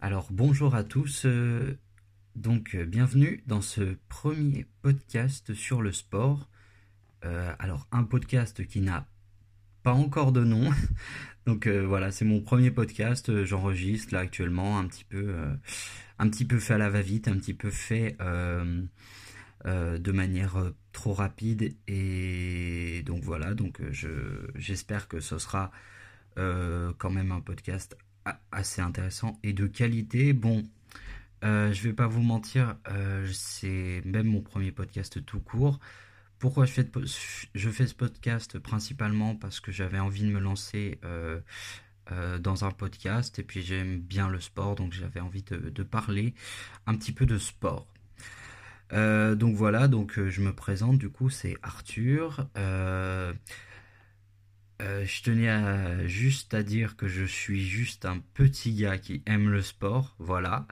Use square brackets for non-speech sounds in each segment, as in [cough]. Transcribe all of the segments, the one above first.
Alors bonjour à tous, euh, donc euh, bienvenue dans ce premier podcast sur le sport. Euh, alors un podcast qui n'a pas encore de nom, [laughs] donc voilà c'est mon premier podcast, j'enregistre là actuellement un petit peu, un petit peu fait à la va-vite, un petit peu fait de manière trop rapide. Et donc voilà donc j'espère que ce sera quand même un podcast assez intéressant et de qualité. Bon, euh, je vais pas vous mentir, euh, c'est même mon premier podcast tout court. Pourquoi je fais, je fais ce podcast principalement parce que j'avais envie de me lancer euh, dans un podcast et puis j'aime bien le sport donc j'avais envie de, de, parler un petit peu de sport. donc voilà, donc je me présente du coup c'est Arthur. Euh, je tenais juste à dire que je suis juste un petit gars qui aime le sport, voilà.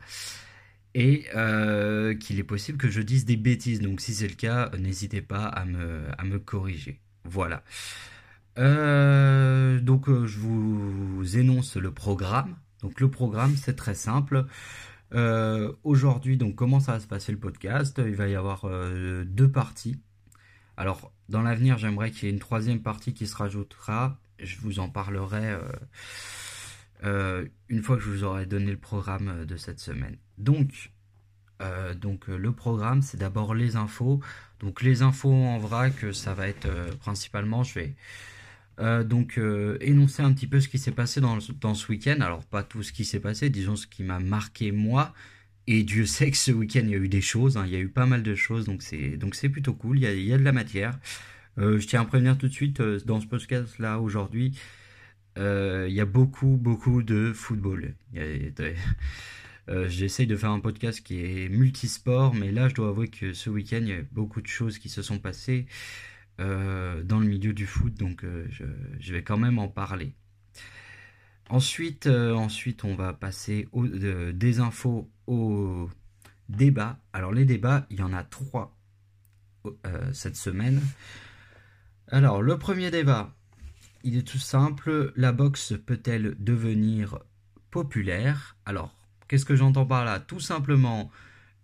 Et euh, qu'il est possible que je dise des bêtises. Donc si c'est le cas, n'hésitez pas à me, à me corriger. Voilà. Euh, donc je vous énonce le programme. Donc le programme, c'est très simple. Aujourd'hui, donc comment ça va se passer le podcast? Il va y avoir deux parties. Alors, dans l'avenir, j'aimerais qu'il y ait une troisième partie qui se rajoutera. Je vous en parlerai euh, euh, une fois que je vous aurai donné le programme de cette semaine. Donc, euh, le programme, c'est d'abord les infos. Donc les infos en vrac, ça va être principalement, je vais donc énoncer un petit peu ce qui s'est passé dans ce week-end. Alors pas tout ce qui s'est passé, disons ce qui m'a marqué moi, et Dieu sait que ce week-end, il y a eu des choses, hein. il y a eu pas mal de choses, donc c'est, donc c'est plutôt cool, il y, a, il y a de la matière. Euh, je tiens à prévenir tout de suite, euh, dans ce podcast-là, aujourd'hui, euh, il y a beaucoup, beaucoup de football. [laughs] J'essaye de faire un podcast qui est multisport, mais là, je dois avouer que ce week-end, il y a beaucoup de choses qui se sont passées dans le milieu du foot, donc je, je, vais quand même en parler. Ensuite, ensuite on va passer au, des infos aux. Alors les débats, il y en a trois euh, cette semaine. Alors le premier débat, il est tout simple. La boxe peut-elle devenir populaire? Alors qu'est-ce que j'entends par là? Tout simplement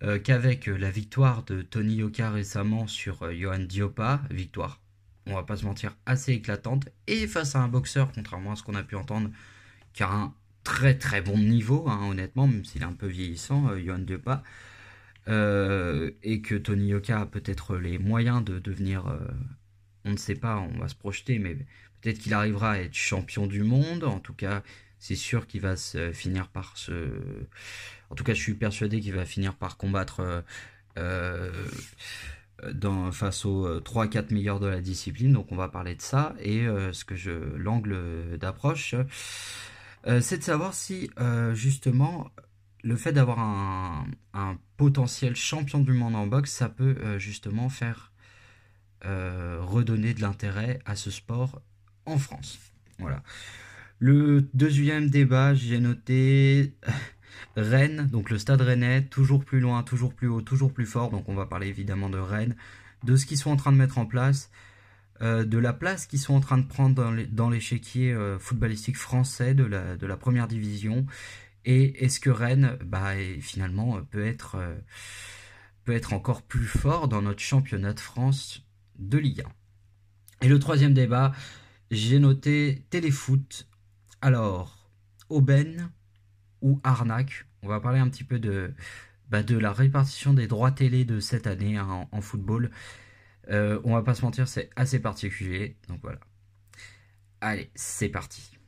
euh, qu'avec la victoire de Tony Yoka récemment sur euh, Johan Diopa, victoire, on va pas se mentir, assez éclatante, et face à un boxeur, contrairement à ce qu'on a pu entendre, qui a un très très bon niveau, hein, honnêtement, même s'il est un peu vieillissant, euh, Johan Depa, euh, et que Tony Yoka a peut-être les moyens de devenir, euh, on ne sait pas, on va se projeter, mais peut-être qu'il arrivera à être champion du monde, en tout cas, c'est sûr qu'il va se finir par se... En tout cas, je suis persuadé qu'il va finir par combattre dans, face aux 3-4 meilleurs de la discipline, donc on va parler de ça, et ce que je l'angle d'approche euh, c'est de savoir si euh, justement le fait d'avoir un, potentiel champion du monde en boxe, ça peut euh, justement faire redonner de l'intérêt à ce sport en France. Voilà. Le deuxième débat, j'ai noté Rennes, donc le stade rennais, toujours plus loin, toujours plus haut, toujours plus fort. Donc on va parler évidemment de Rennes, de ce qu'ils sont en train de mettre en place. Euh, de la place qu'ils sont en train de prendre dans l'échiquier euh, footballistique français de la, de la première division. Et est-ce que Rennes, bah, finalement, euh, peut être, peut être encore plus fort dans notre championnat de France de Ligue 1 Et le troisième débat, j'ai noté téléfoot. Alors, aubaine ou arnaque On va parler un petit peu de, bah, de la répartition des droits télé de cette année hein, en, football. Euh, on va pas se mentir, c'est assez particulier. Donc voilà. Allez, c'est parti.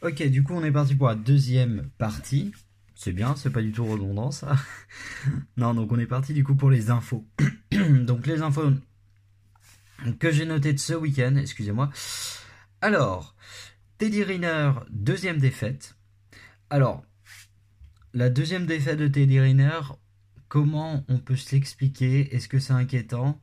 Ok, du coup, on est parti pour la deuxième partie. C'est bien, c'est pas du tout redondant ça. [laughs] non, donc on est parti du coup pour les infos. [clears throat] donc les infos que j'ai notées de ce week-end, excusez-moi. Alors, Teddy Riner, deuxième défaite. Alors, la deuxième défaite de Teddy Riner, comment on peut se l'expliquer? Est-ce que c'est inquiétant?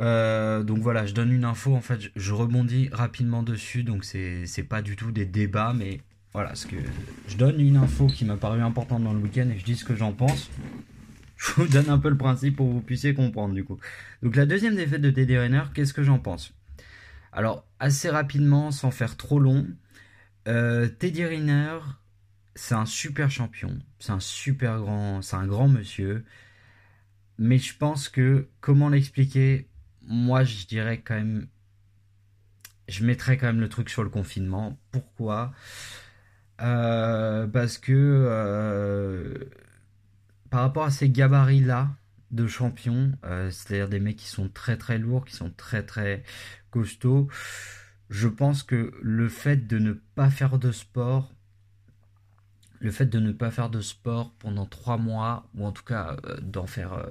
Euh, donc voilà, je donne une info, en fait, je, rebondis rapidement dessus, donc c'est pas du tout des débats, mais voilà, ce que je donne une info qui m'a paru importante dans le week-end et je dis ce que j'en pense. [laughs] Je vous donne un peu le principe pour que vous puissiez comprendre du coup. Donc la deuxième défaite de Teddy Riner, qu'est-ce que j'en pense? Alors assez rapidement, sans faire trop long, euh, Teddy Riner, c'est un super champion, c'est un super grand, c'est un grand monsieur. Mais je pense que comment l'expliquer? Moi, je dirais quand même. Je mettrais quand même le truc sur le confinement. Pourquoi? Euh, Parce que euh, par rapport à ces gabarits-là de champions, euh, c'est-à-dire des mecs qui sont très très lourds, qui sont très très costauds, je pense que le fait de ne pas faire de sport, le fait de ne pas faire de sport pendant trois mois, ou en tout cas d'en faire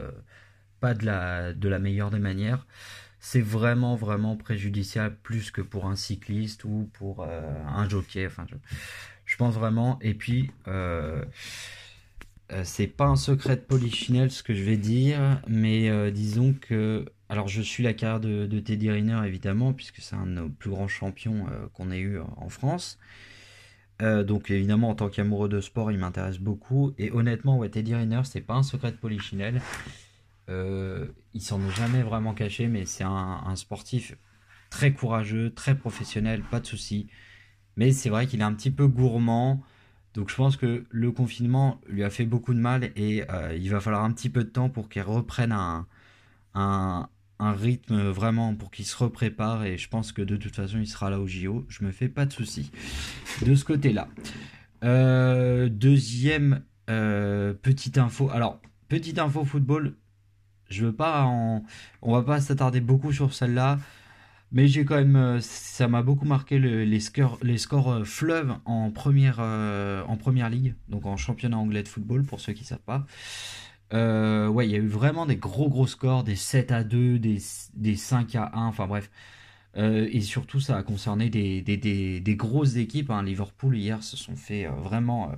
pas de la, de la meilleure des manières, c'est vraiment vraiment préjudiciable plus que pour un cycliste ou pour euh, un jockey. Enfin, je, pense vraiment. Et puis, euh, euh, c'est pas un secret de polichinelle ce que je vais dire, mais disons que. Alors, je suis la carrière de, Teddy Riner évidemment, puisque c'est un de nos plus grands champions qu'on ait eu en France. donc évidemment en tant qu'amoureux de sport il m'intéresse beaucoup et honnêtement ouais, Teddy Riner c'est pas un secret de polichinelle euh, il s'en est jamais vraiment caché, mais c'est un, sportif très courageux, très professionnel, pas de souci. Mais c'est vrai qu'il est un petit peu gourmand. Donc je pense que le confinement lui a fait beaucoup de mal et euh, il va falloir un petit peu de temps pour qu'il reprenne un, rythme vraiment pour qu'il se reprépare et je pense que de toute façon il sera là au JO. Je me fais pas de soucis de ce côté-là. Euh, deuxième petite info. Alors petite info football. Je veux pas. On va pas s'attarder beaucoup sur celle-là. Mais j'ai quand euh, ça m'a beaucoup marqué les scores, les euh, fleuves en première, euh, en première ligue, donc en championnat anglais de football pour ceux qui savent pas. ouais, il y a eu vraiment des gros gros scores, des 7 à 2, des, des 5 à 1, enfin bref. et surtout, ça a concerné des grosses équipes. Hein. Liverpool hier se sont fait vraiment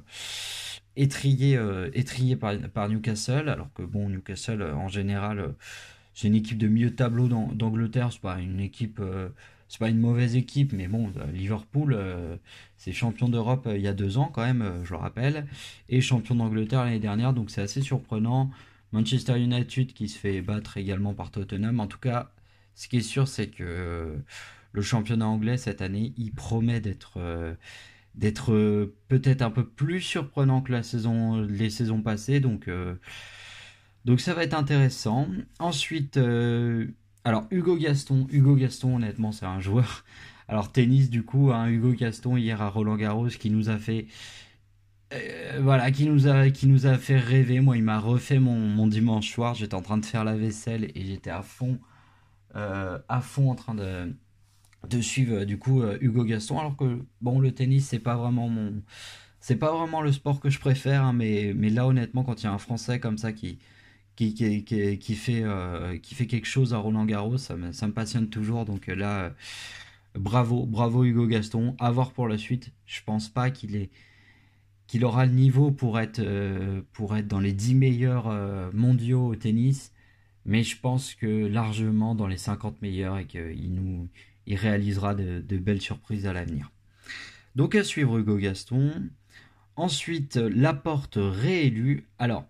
étrié, euh, étrié par, Newcastle, alors que bon, Newcastle en général, euh, c'est une équipe de milieu de tableau d'Angleterre, c'est pas une équipe, euh, c'est pas une mauvaise équipe, mais bon, Liverpool, c'est champion d'Europe il y a deux ans quand même, je le rappelle, et champion d'Angleterre l'année dernière, donc c'est assez surprenant. Manchester United qui se fait battre également par Tottenham. En tout cas, ce qui est sûr, c'est que le championnat anglais cette année, il promet d'être d'être euh, peut-être un peu plus surprenant que la saison, les saisons passées. Donc, euh, donc ça va être intéressant. Ensuite, euh, alors Hugo Gaston. Hugo Gaston, honnêtement, c'est un joueur. Alors tennis, du coup, hein, Hugo Gaston hier à Roland Garros qui nous a fait. voilà, qui nous, a, qui nous a fait rêver. Moi, il m'a refait mon, mon dimanche soir. J'étais en train de faire la vaisselle et j'étais à fond, à fond en train de, de suivre euh, du coup euh, Hugo Gaston. Alors que bon le tennis c'est pas vraiment mon c'est pas vraiment le sport que je préfère hein, mais, mais là honnêtement quand il y a un français comme ça qui qui, qui, qui, fait euh, qui fait quelque chose à Roland Garros ça me, ça me passionne toujours. Donc là bravo bravo Hugo Gaston. À voir pour la suite. Je pense pas qu'il est qu'il aura le niveau pour être pour être dans les 10 meilleurs mondiaux au tennis. Mais je pense que largement dans les 50 meilleurs et qu'il nous il réalisera de, belles surprises à l'avenir. Donc à suivre Hugo Gaston. Ensuite, Laporte réélu. Alors,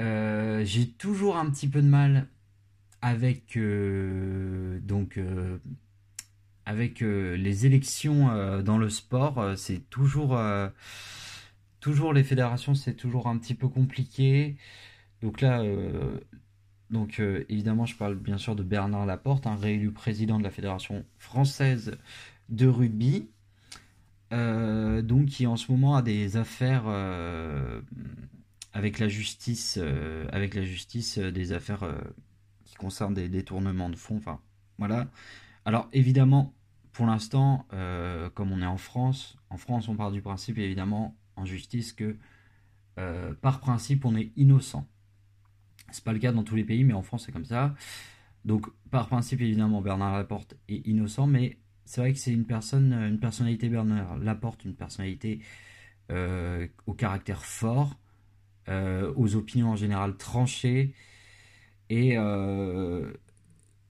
euh, j'ai toujours un petit peu de mal avec euh, euh, avec les élections dans le sport. c'est toujours toujours les fédérations, c'est toujours un petit peu compliqué. Donc là, donc euh, évidemment, je parle bien sûr de Bernard Laporte, réélu président de la Fédération française de rugby, euh, donc qui en ce moment a des affaires euh, avec la justice, avec la justice, des affaires qui concernent des détournements de fonds. Voilà. Alors évidemment, pour l'instant, comme on est en France, en France, on part du principe évidemment en justice que par principe, on est innocent. C'est pas le cas dans tous les pays, mais en France c'est comme ça. Donc par principe évidemment Bernard Laporte est innocent, mais c'est vrai que c'est une personne, une personnalité Bernard Laporte, une personnalité euh, au caractère fort, euh, aux opinions en général tranchées, et euh,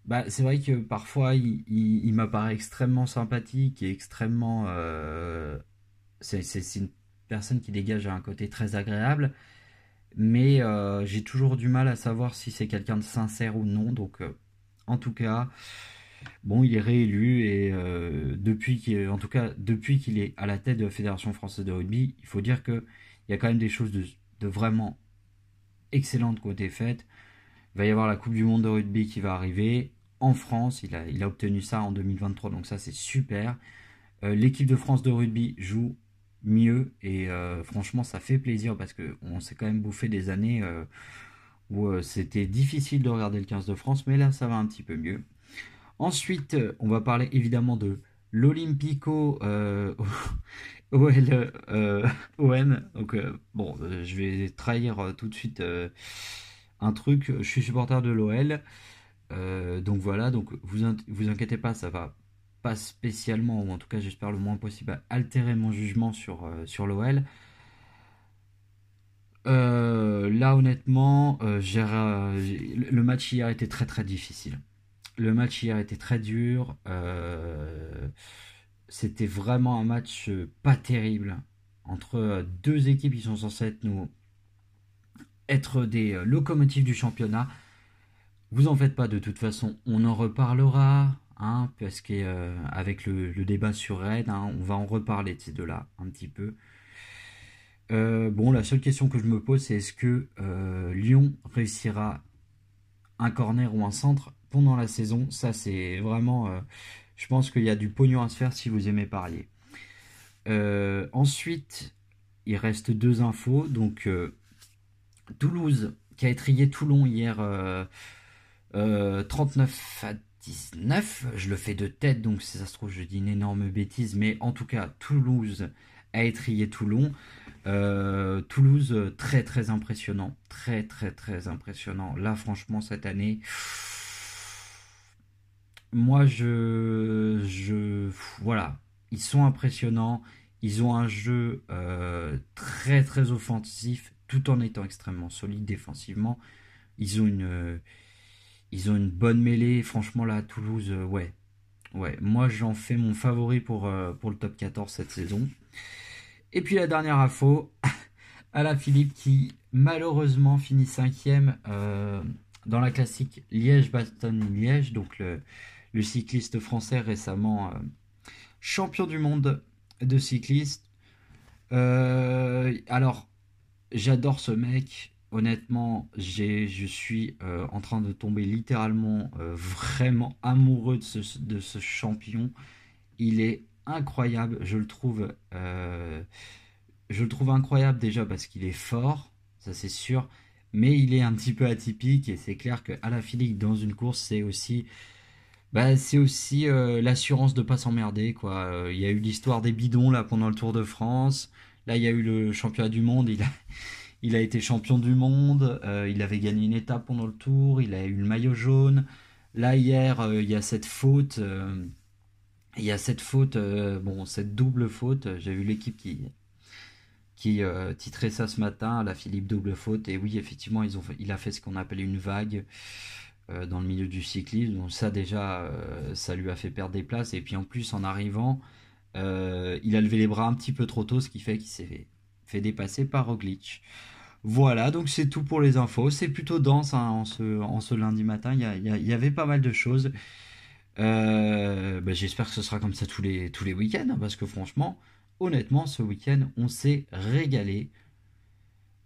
bah, c'est vrai que parfois il, m'apparaît extrêmement sympathique et extrêmement. Euh, c'est une personne qui dégage un côté très agréable, mais euh, j'ai toujours du mal à savoir si c'est quelqu'un de sincère ou non. Donc, euh, en tout cas, bon, il est réélu et depuis qu'il, en tout cas, depuis qu'il est à la tête de la Fédération française de rugby, il faut dire que il y a quand même des choses de, vraiment excellentes été faites. Il va y avoir la Coupe du Monde de rugby qui va arriver en France. Il a, obtenu ça en 2023, donc ça c'est super. Euh, l'équipe de France de rugby joue mieux et euh, franchement ça fait plaisir parce qu'on s'est quand même bouffé des années euh, où c'était difficile de regarder le 15 de France, mais là ça va un petit peu mieux. Ensuite, on va parler évidemment de l'Olympico [laughs] OL, OM. Donc bon, je vais trahir tout de suite un truc. Je suis supporter de l'OL. Euh, donc voilà, donc vous vous inquiétez pas, ça va pas spécialement, ou en tout cas j'espère le moins possible, altérer mon jugement sur, euh, l'OL. Euh, là honnêtement, le match hier était très très difficile. Le match hier était très dur. C'était vraiment un match pas terrible entre deux équipes qui sont censées être, nous, être des locomotives du championnat. Vous en faites pas, de toute façon, on en reparlera, hein, parce qu'avec euh, le, débat sur Rennes, hein, on va en reparler de ces deux-là un petit peu. Euh, bon, la seule question que je me pose, c'est est-ce que euh, Lyon réussira un corner ou un centre pendant la saison? Ça, c'est vraiment. je pense qu'il y a du pognon à se faire si vous aimez parier. ensuite, il reste deux infos. Donc, Toulouse qui a étrié Toulon hier 39 euh, à 19. Je le fais de tête, donc si ça se trouve, je dis une énorme bêtise. Mais en tout cas, Toulouse a étrié Toulon. Euh, Toulouse, très très impressionnant. Très très très impressionnant. Là, franchement, cette année. Moi, je. je voilà. Ils sont impressionnants. Ils ont un jeu euh, très très offensif tout en étant extrêmement solide défensivement. Ils ont une, ils ont une bonne mêlée. Franchement, là, Toulouse, euh, ouais. Ouais, moi, j'en fais mon favori pour, euh, le top 14 cette saison. Et puis, la dernière info, [laughs] la Philippe qui, malheureusement, finit cinquième euh, dans la classique Liège-Bastogne-Liège. Donc, le, le, cycliste français récemment champion du monde de cycliste. alors, j'adore ce mec honnêtement, je suis euh, en train de tomber littéralement euh, vraiment amoureux de ce, champion. Il est incroyable, je le trouve, euh, je le trouve incroyable déjà parce qu'il est fort, ça c'est sûr, mais il est un petit peu atypique et c'est clair que à la dans une course c'est aussi bah, c'est aussi l'assurance de pas s'emmerder quoi. Il y a eu l'histoire des bidons là pendant le Tour de France. Là, il y a eu le championnat du monde. Il a, il a été champion du monde, euh, il avait gagné une étape pendant le tour, il a eu le maillot jaune. Là, hier, euh, il y a cette faute. Euh, il y a cette faute, bon, cette double faute. J'ai vu l'équipe qui, titrait ça ce matin, la Philippe double faute. Et oui, effectivement, il a fait ce qu'on appelle une vague dans le milieu du cyclisme. Donc ça déjà, ça lui a fait perdre des places. Et puis en plus, en arrivant, il a levé les bras un petit peu trop tôt, ce qui fait qu'il s'est fait dépasser par Roglic. Voilà, donc c'est tout pour les infos. C'est plutôt dense hein, en, ce, lundi matin. Il y, avait pas mal de choses. Euh, bah, j'espère que ce sera comme ça tous les, tous les week-ends, hein, parce que franchement, honnêtement, ce week-end, on s'est régalé.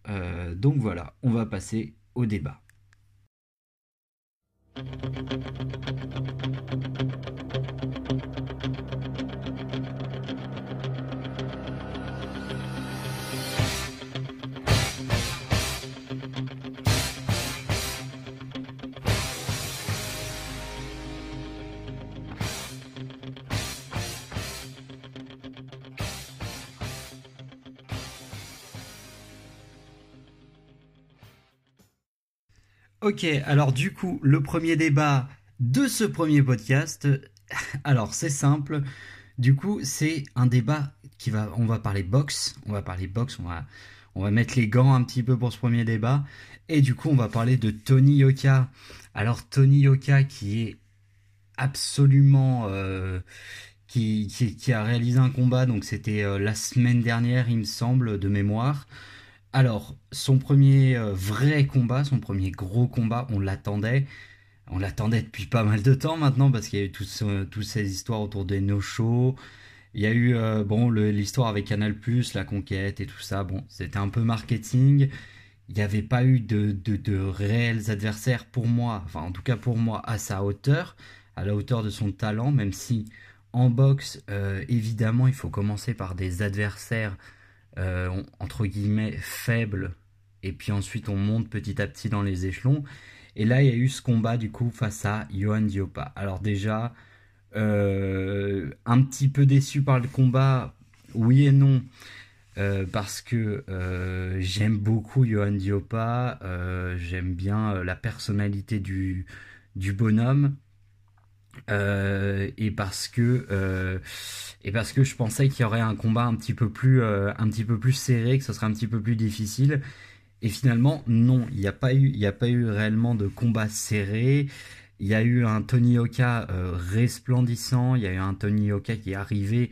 Euh, donc voilà, on va passer au débat. Ok, alors du coup, le premier débat de ce premier podcast, [laughs] alors c'est simple. Du coup, c'est un débat qui va, on va parler boxe, on va parler boxe, on va, on va mettre les gants un petit peu pour ce premier débat. Et du coup, on va parler de Tony Yoka. Alors Tony Yoka qui est absolument qui, qui, a réalisé un combat, donc c'était la semaine dernière, il me semble, de mémoire. Alors, son premier vrai combat, son premier gros combat, on l'attendait. On l'attendait depuis pas mal de temps maintenant parce qu'il y a eu toutes ces histoires autour des no-shows. Il y a eu bon l'histoire avec Canal+, la conquête et tout ça. Bon, c'était un peu marketing il n'y avait pas eu de, réels adversaires pour moi, enfin en tout cas pour moi, à sa hauteur, à la hauteur de son talent, même si en boxe, euh, évidemment, il faut commencer par des adversaires euh, entre guillemets faibles, et puis ensuite on monte petit à petit dans les échelons. Et là, il y a eu ce combat du coup face à Johan Diopa. Alors déjà, euh, un petit peu déçu par le combat, oui et non. Euh, parce que j'aime beaucoup Johan Diopa, j'aime bien la personnalité du, du bonhomme. Et parce que et parce que je pensais qu'il y aurait un combat un petit peu plus un petit peu plus serré que ce serait un petit peu plus difficile et finalement non il n'y a pas eu il a pas eu réellement de combat serré il y a eu un Tony Oka resplendissant il y a eu un Tony Oka qui est arrivé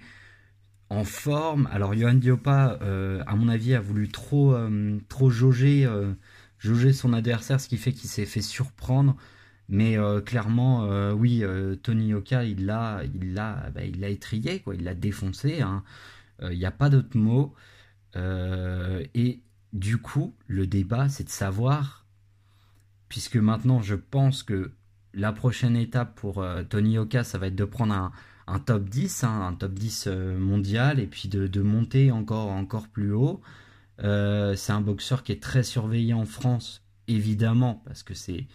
en forme. Alors Johan Diopa, euh, à mon avis, a voulu trop, euh, trop jauger, euh, jauger son adversaire, ce qui fait qu'il s'est fait surprendre. Mais clairement, oui, Tony Oka, il l'a, il l'a, bah, il l'a quoi. Il l'a défoncé. Hein. Il n'y a pas d'autre mot. et du coup, le débat, c'est de savoir, puisque maintenant, je pense que la prochaine étape pour Tony Oka, ça va être de prendre un, top 10, hein, un top 10 euh, mondial, et puis de, monter encore, encore plus haut. Euh, c'est un boxeur qui est très surveillé en France, évidemment, parce que c'est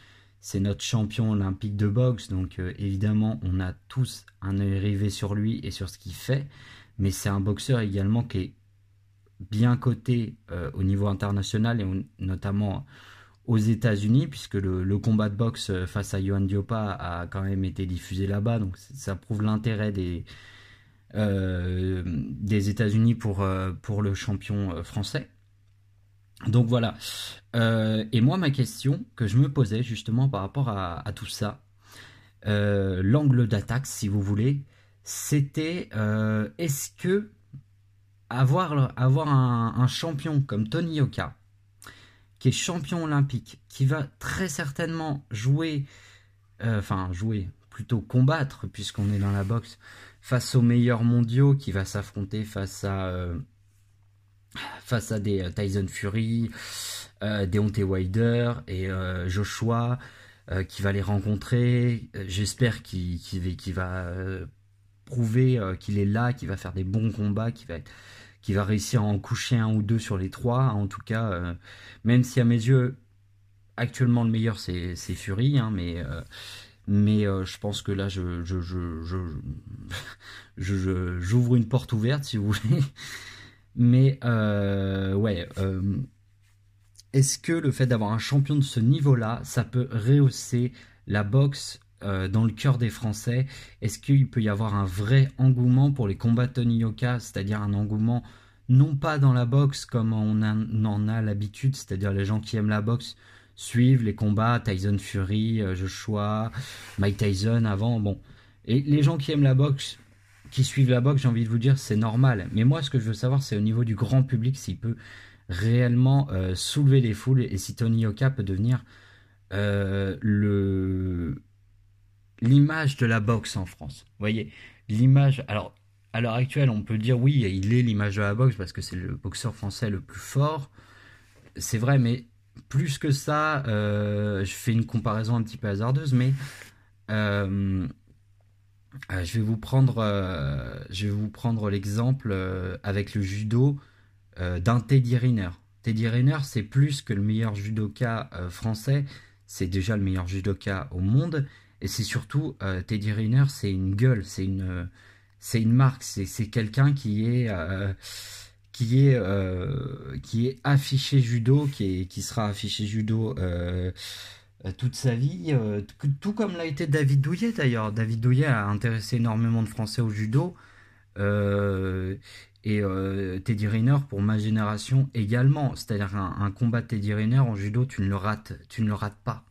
c'est notre champion olympique de boxe, donc euh, évidemment on a tous un œil rivé sur lui et sur ce qu'il fait, mais c'est un boxeur également qui est bien coté au niveau international et notamment aux États-Unis, puisque le, combat de boxe euh, face à Johan Diopa a quand même été diffusé là-bas, donc ça prouve l'intérêt des, euh, États-Unis euh, pour le champion français. Donc voilà. et moi, ma question que je me posais justement par rapport à, tout ça, l'angle d'attaque, si vous voulez, c'était est-ce que avoir, un, champion comme Tony Yoka, qui est champion olympique, qui va très certainement jouer, euh, enfin jouer, plutôt combattre, puisqu'on est dans la boxe, face aux meilleurs mondiaux, qui va s'affronter face à, euh, face à des euh, Tyson Fury, Deontay Wilder et Joshua, qui va les rencontrer. J'espère qu'il va prouver qu'il est là, qu'il va faire des bons combats, qu'il va réussir à en coucher un ou deux sur les trois. En tout cas, euh, même si à mes yeux, actuellement le meilleur c'est Fury, hein, mais, euh, euh, je pense que là, [laughs] je, j'ouvre une porte ouverte si vous voulez. Mais ouais, est-ce que le fait d'avoir un champion de ce niveau-là, ça peut rehausser la boxe dans le cœur des Français? Est-ce qu'il peut y avoir un vrai engouement pour les combats Tony Yoka, c'est-à-dire un engouement non pas dans la boxe comme on, en a l'habitude, c'est-à-dire les gens qui aiment la boxe suivent les combats, Tyson Fury, euh, Joshua, Mike Tyson avant, bon. Et les gens qui aiment la boxe, qui suivent la boxe, j'ai envie de vous dire, c'est normal. Mais moi, ce que je veux savoir, c'est au niveau du grand public, s'il peut réellement euh, soulever les foules et si Tony Yoka peut devenir euh, le l'image de la boxe en France. Vous voyez, l'image. Alors, à l'heure actuelle, on peut dire oui, il est l'image de la boxe parce que c'est le boxeur français le plus fort. C'est vrai, mais plus que ça, euh, je fais une comparaison un petit peu hasardeuse, mais euh, euh, je vais vous prendre, je vais vous prendre l'exemple avec le judo d'un Teddy Riner. Teddy Riner, c'est plus que le meilleur judoka français, c'est déjà le meilleur judoka au monde. Et c'est surtout, euh, Teddy Riner, c'est une gueule, c'est une, c'est une marque, c'est quelqu'un qui est, euh, qui, est, euh, qui est affiché judo, qui, qui sera affiché judo toute sa vie, tout comme l'a été David Douillet d'ailleurs. David Douillet a intéressé énormément de Français au judo. et Teddy Riner pour ma génération également. C'est-à-dire un, combat de Teddy Riner en judo, tu ne le rates, tu ne le rates pas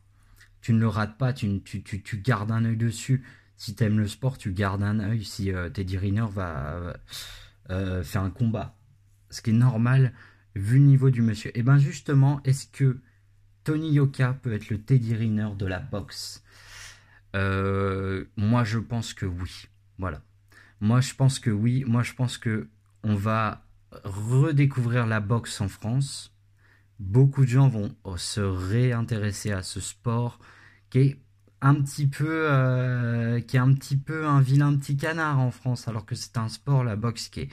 tu ne le rates pas, tu, tu, tu, gardes un œil dessus. si t'aimes le sport, tu gardes un œil si Teddy Riner va faire un combat. Ce qui est normal vu le niveau du monsieur. Et eh bien justement, est-ce que Tony Yoka peut être le Teddy Riner de la boxe Moi, je pense que oui. Voilà. Moi, je pense que oui. Moi, je pense que on va redécouvrir la boxe en France. Beaucoup de gens vont se réintéresser à ce sport qui est un petit peu euh, qui est un petit peu un vilain petit canard en France alors que c'est un sport la boxe qui est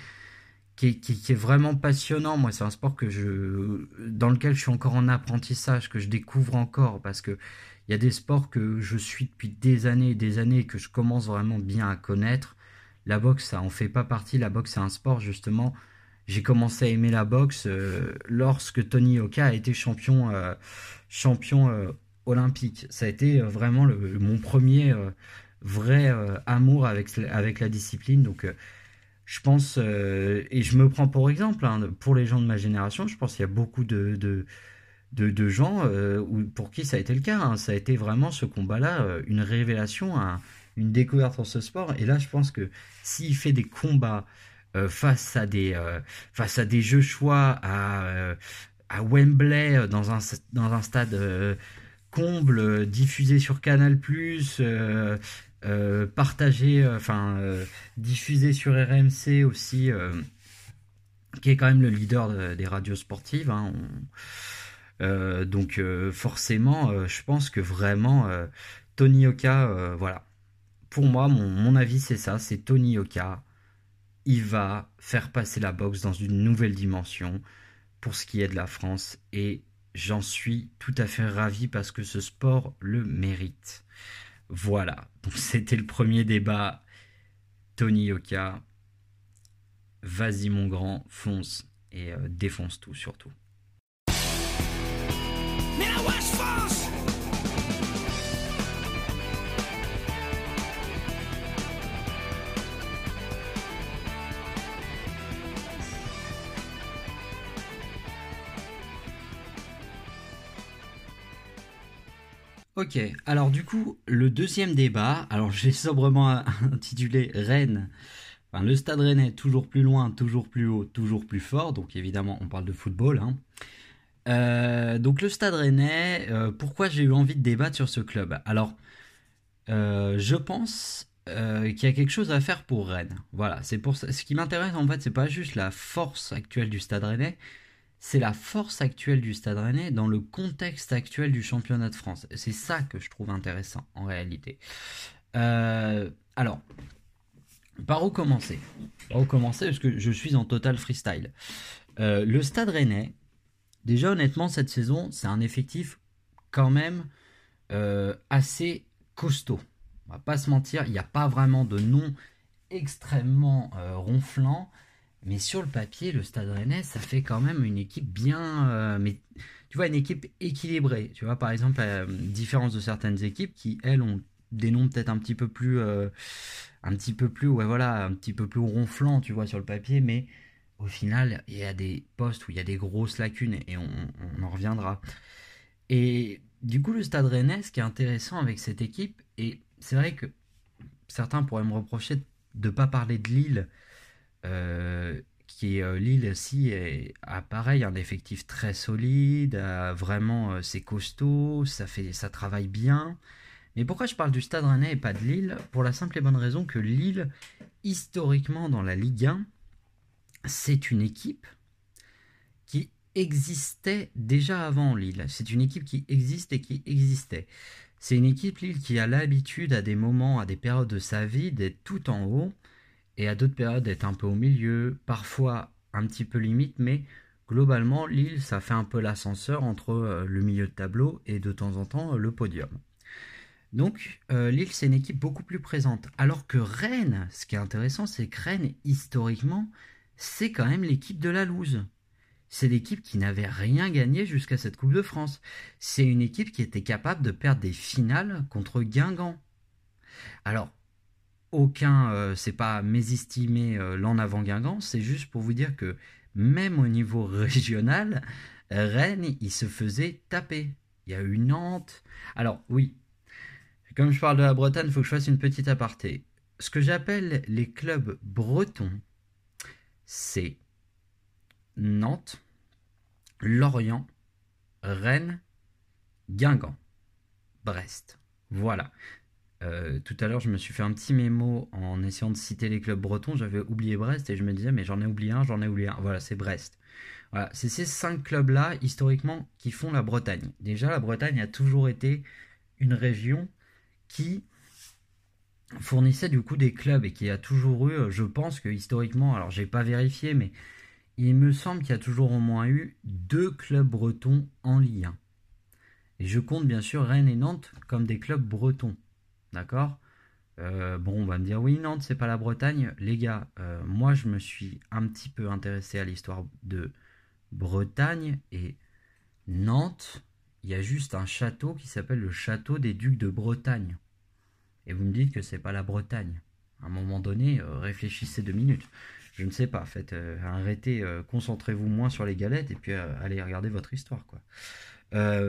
qui est, vraiment passionnant moi c'est un sport que je dans lequel je suis encore en apprentissage que je découvre encore parce que il y a des sports que je suis depuis des années et des années que je commence vraiment bien à connaître la boxe, ça en fait pas partie. La boxe, c'est un sport, justement. J'ai commencé à aimer la boxe euh, lorsque Tony Oka a été champion, euh, champion euh, olympique. Ça a été vraiment mon premier vrai amour avec, avec la discipline. Donc, je pense, et je me prends pour exemple, hein, pour les gens de ma génération, je pense qu'il y a beaucoup de, de, gens pour qui ça a été le cas. Hein. Ça a été vraiment ce combat-là, une révélation, un, une découverte en ce sport. Et là, je pense que s'il fait des combats euh, face à des euh, face à des jeux choix à, euh, à Wembley dans un dans un stade comble diffusé sur Canal partagé enfin diffusé sur RMC aussi qui est quand même le leader des radios sportives hein, donc forcément je pense que vraiment Tony Oka voilà pour moi, mon, avis, c'est ça, c'est Tony Oka. Il va faire passer la boxe dans une nouvelle dimension pour ce qui est de la France et j'en suis tout à fait ravi parce que ce sport le mérite. Voilà, donc c'était le premier débat. Tony Oka, vas-y mon grand, fonce et euh, défonce tout surtout. Ok, alors du coup, le deuxième débat, alors j'ai sobrement [laughs] intitulé Rennes. Le stade rennais, toujours plus loin, toujours plus haut, toujours plus fort. Donc évidemment, on parle de football. Hein. Euh, donc le stade rennais, euh, pourquoi j'ai eu envie de débattre sur ce club? Alors, euh, je pense qu'il y a quelque chose à faire pour Rennes. Voilà, c'est pour. Ce qui m'intéresse en fait, c'est pas juste la force actuelle du stade rennais, c'est la force actuelle du Stade Rennais dans le contexte actuel du championnat de France. C'est ça que je trouve intéressant en réalité. Euh, alors, par où commencer? Par où commencer? Parce que je suis en total freestyle. Euh, le Stade Rennais, déjà honnêtement, cette saison, c'est un effectif quand même euh, assez costaud. On va pas se mentir, il n'y a pas vraiment de nom extrêmement ronflant. Mais sur le papier, le Stade Rennais, ça fait quand même une équipe bien, euh, mais tu vois, une équipe équilibrée. Tu vois, par exemple, la différence de certaines équipes qui, elles, ont des noms peut-être un petit peu plus, euh, un petit peu plus, ouais, voilà, un petit peu plus ronflant, tu vois, sur le papier, mais au final, il y a des postes où il y a des grosses lacunes et on, en reviendra. Et du coup, le Stade Rennais, ce qui est intéressant avec cette équipe, et c'est vrai que certains pourraient me reprocher de ne pas parler de Lille euh, qui est euh, Lille aussi a pareil un effectif très solide, vraiment euh, c'est costaud, ça fait ça travaille bien. Mais pourquoi je parle du Stade Rennais et pas de Lille? Pour la simple et bonne raison que Lille, historiquement dans la Ligue 1, c'est une équipe qui existait déjà avant Lille. C'est une équipe qui existe et qui existait. C'est une équipe Lille qui a l'habitude à des moments, à des périodes de sa vie d'être tout en haut et à d'autres périodes d'être un peu au milieu, parfois un petit peu limite, mais globalement, Lille, ça fait un peu l'ascenseur entre euh, le milieu de tableau et de temps en temps le podium. Donc euh, Lille, c'est une équipe beaucoup plus présente. Alors que Rennes, ce qui est intéressant, c'est que Rennes, historiquement, c'est quand même l'équipe de la loose. C'est l'équipe qui n'avait rien gagné jusqu'à cette Coupe de France. C'est une équipe qui était capable de perdre des finales contre Guingamp. Alors, aucun, euh, c'est pas mésestimer euh, l'en avant Guingamp, c'est juste pour vous dire que même au niveau [laughs] régional, Rennes, il se faisait taper. Il y a eu Nantes. Alors oui, Comme je parle de la Bretagne, il faut que je fasse une petite aparté. Ce que j'appelle les clubs bretons, c'est Nantes, Lorient, Rennes, Guingamp, Brest. Voilà. Euh, tout à l'heure, je me suis fait un petit mémo en essayant de citer les clubs bretons. J'avais oublié Brest et je me disais, mais j'en ai oublié un, j'en ai oublié un. Voilà, c'est Brest. Voilà, c'est ces cinq clubs-là, historiquement, qui font la Bretagne. Déjà, la Bretagne a toujours été une région qui fournissait du coup des clubs et qui a toujours eu, je pense que historiquement, alors j'ai pas vérifié, mais il me semble qu'il y a toujours au moins eu deux clubs bretons en Ligue 1. Et je compte bien sûr Rennes et Nantes comme des clubs bretons. D'accord? Euh, Bon, on va me dire oui, Nantes, c'est pas la Bretagne. Les gars, euh, moi je me suis un petit peu intéressé à l'histoire de Bretagne et Nantes. Il y a juste un château qui s'appelle le château des Ducs de Bretagne. Et vous me dites que c'est pas la Bretagne. À un moment donné, euh, réfléchissez deux minutes. Je ne sais pas, faites arrêtez, concentrez-vous moins sur les galettes et puis allez regarder votre histoire, quoi.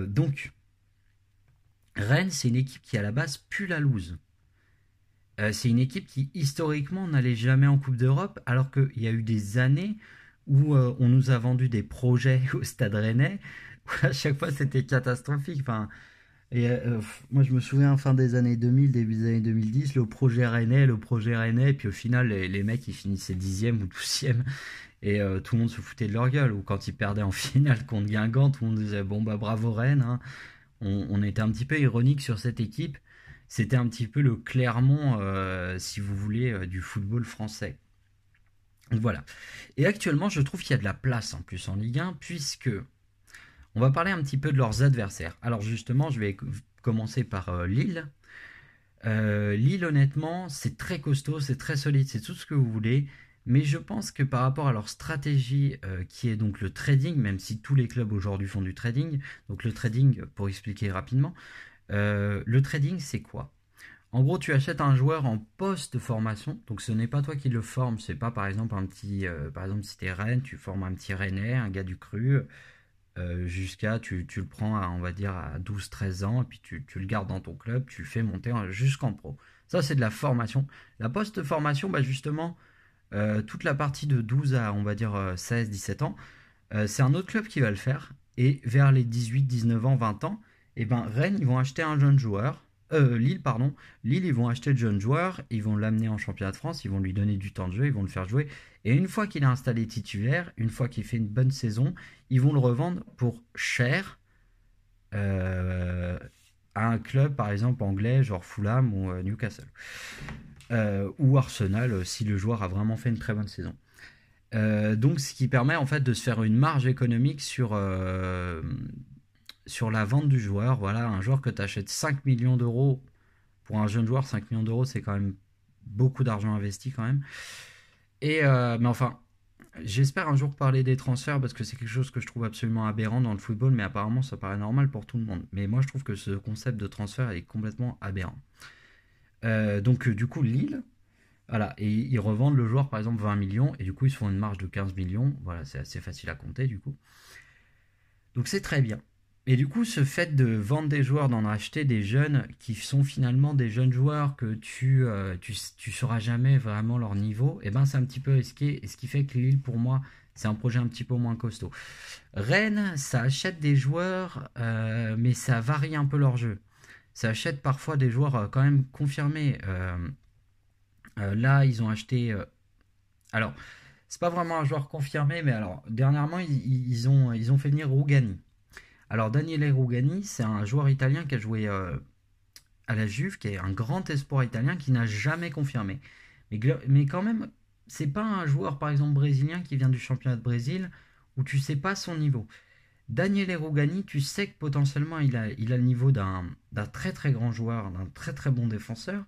donc, Rennes, c'est une équipe qui à la base pue la loose. Euh, c'est une équipe qui historiquement n'allait jamais en Coupe d'Europe, alors qu'il y a eu des années où euh, on nous a vendu des projets [laughs] au Stade Rennais, où à chaque fois c'était catastrophique. Enfin, et, euh, moi je me souviens fin des années 2000, début des années 2010, le projet Rennais, le projet Rennais, et puis au final les, mecs ils finissaient dixième ou douzième et tout le monde se foutait de leur gueule. Ou quand ils perdaient en [laughs] finale contre Guingamp, tout le monde disait bon bah bravo Rennes. Hein on, était un petit peu ironique sur cette équipe. C'était un petit peu le Clermont, euh, si vous voulez, euh, du football français. Voilà. Et actuellement, je trouve qu'il y a de la place en plus en Ligue 1, puisque on va parler un petit peu de leurs adversaires. Alors justement, je vais commencer par euh, Lille. Lille, honnêtement, c'est très costaud, c'est très solide, c'est tout ce que vous voulez. Mais je pense que par rapport à leur stratégie euh, qui est donc le trading, même si tous les clubs aujourd'hui font du trading, donc le trading, pour expliquer rapidement, euh, le trading c'est quoi? En gros, tu achètes un joueur en post-formation, donc ce n'est pas toi qui le formes, c'est pas par exemple un petit, euh, par exemple si es Rennes, tu formes un petit Rennais, un gars du cru, jusqu'à, tu, le prends à, on va dire, à 12-13 ans, et puis tu, tu, le gardes dans ton club, tu le fais monter jusqu'en pro. Ça c'est de la formation. La post-formation, bah justement, euh, toute la partie de 12 à, on va dire, 16, euh, 17 ans, euh, c'est un autre club qui va le faire. Et vers les 18, 19 ans, 20 ans, et eh ben, Rennes, ils vont acheter un jeune joueur. Lille, pardon. Lille, ils vont acheter le jeune joueur, ils vont l'amener en championnat de France, ils vont lui donner du temps de jeu, ils vont le faire jouer. Et une fois qu'il est installé titulaire, une fois qu'il fait une bonne saison, ils vont le revendre pour cher à un club, par exemple, anglais, genre Fulham ou Newcastle. Euh, ou Arsenal euh, si le joueur a vraiment fait une très bonne saison. Euh, donc ce qui permet en fait de se faire une marge économique sur, sur la vente du joueur. Voilà, un joueur que tu achètes 5 millions d'euros, pour un jeune joueur, 5 millions d'euros, c'est quand même beaucoup d'argent investi quand même. Et, mais enfin, j'espère un jour parler des transferts parce que c'est quelque chose que je trouve absolument aberrant dans le football, mais apparemment ça paraît normal pour tout le monde. Mais moi je trouve que ce concept de transfert est complètement aberrant. Euh, donc euh, du coup Lille, voilà, et ils revendent le joueur par exemple 20 millions, et du coup ils se font une marge de 15 millions, voilà, c'est assez facile à compter du coup. Donc c'est très bien. Et du coup, ce fait de vendre des joueurs, d'en acheter des jeunes qui sont finalement des jeunes joueurs que tu, euh, tu, sauras jamais vraiment leur niveau, et eh ben c'est un petit peu risqué. Et ce qui fait que Lille, pour moi, c'est un projet un petit peu moins costaud. Rennes, ça achète des joueurs, mais ça varie un peu leur jeu ça achète parfois des joueurs euh, quand même confirmés. Euh, euh, là, ils ont acheté. alors, c'est pas vraiment un joueur confirmé, mais alors dernièrement, ils, ont, ils ont fait venir Rougani. Alors, Daniele Rougani, c'est un joueur italien qui a joué à la Juve, qui est un grand espoir italien qui n'a jamais confirmé. Mais, mais quand même, c'est pas un joueur, par exemple, brésilien qui vient du championnat de Brésil où tu sais pas son niveau. Daniel Rogani, tu sais que potentiellement il a, le niveau d'un très très grand joueur, d'un très très bon défenseur,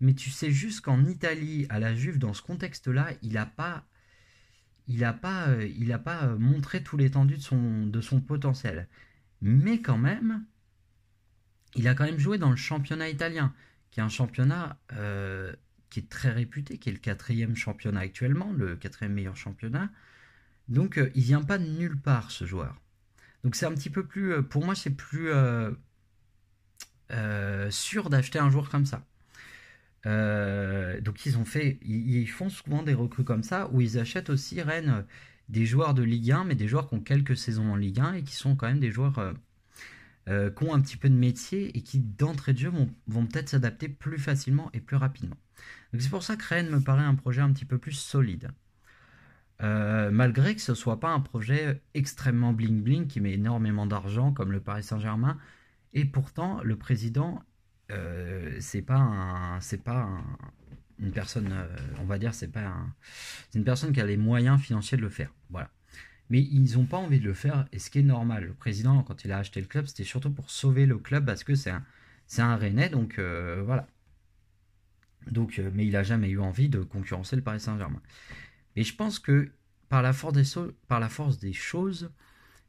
mais tu sais juste qu'en Italie, à la Juve, dans ce contexte-là, il n'a pas, a pas, euh, il pas euh, montré tout l'étendue de son, potentiel. Mais quand même, il a quand même joué dans le championnat italien, qui est un championnat euh, qui est très réputé, qui est le quatrième championnat actuellement, le quatrième meilleur championnat. Donc il vient pas de nulle part ce joueur. Donc c'est un petit peu plus, euh, pour moi c'est plus, euh, sûrs d'acheter un joueur comme ça. donc ils ont fait, ils, font souvent des recrues comme ça, où ils achètent aussi Rennes des joueurs de Ligue 1, mais des joueurs qui ont quelques saisons en Ligue 1 et qui sont quand même des joueurs euh, qui ont un petit peu de métier et qui, d'entrée de jeu, vont, peut-être s'adapter plus facilement et plus rapidement. Donc c'est pour ça que Rennes me paraît un projet un petit peu plus solide. Euh, malgré que ce soit pas un projet extrêmement bling-bling qui met énormément d'argent comme le Paris Saint-Germain, et pourtant le président, euh, c'est pas pas une personne, euh, on va dire, c'est pas une personne qui a les moyens financiers de le faire. Voilà mais ils n'ont pas envie de le faire, et ce qui est normal. Le président, quand il a acheté le club, c'était surtout pour sauver le club, parce que c'est un, un Rennais, donc voilà. Donc, mais il n'a jamais eu envie de concurrencer le Paris Saint-Germain. Et je pense que par la force des, par la force des choses,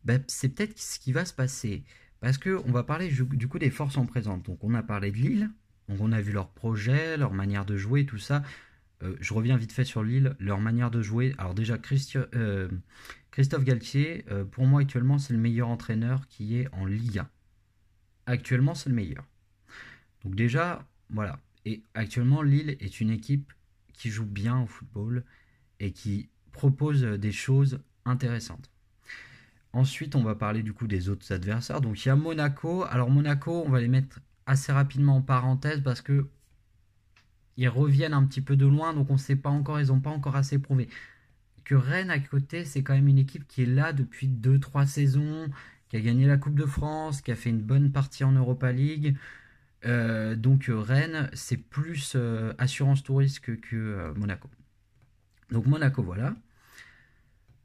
ben, c'est peut-être ce qui va se passer. Parce qu'on va parler du coup des forces en présence. Donc on a parlé de Lille, donc on a vu leur projet, leur manière de jouer, tout ça. Euh, je reviens vite fait sur Lille, leur manière de jouer. Alors déjà, euh, Christophe Galtier, euh, pour moi actuellement, c'est le meilleur entraîneur qui est en Liga. Actuellement, c'est le meilleur. Donc déjà, voilà. Et actuellement, Lille est une équipe qui joue bien au football et qui propose des choses intéressantes. Ensuite, on va parler du coup des autres adversaires. Donc il y a Monaco. Alors Monaco, on va les mettre assez rapidement en parenthèse parce que ils reviennent un petit peu de loin, donc on ne sait pas encore, ils n'ont pas encore assez prouvé. Que Rennes à côté, c'est quand même une équipe qui est là depuis 2-3 saisons, qui a gagné la Coupe de France, qui a fait une bonne partie en Europa League. Euh, donc euh, Rennes, c'est plus euh, assurance touriste que, Monaco. Donc Monaco, voilà.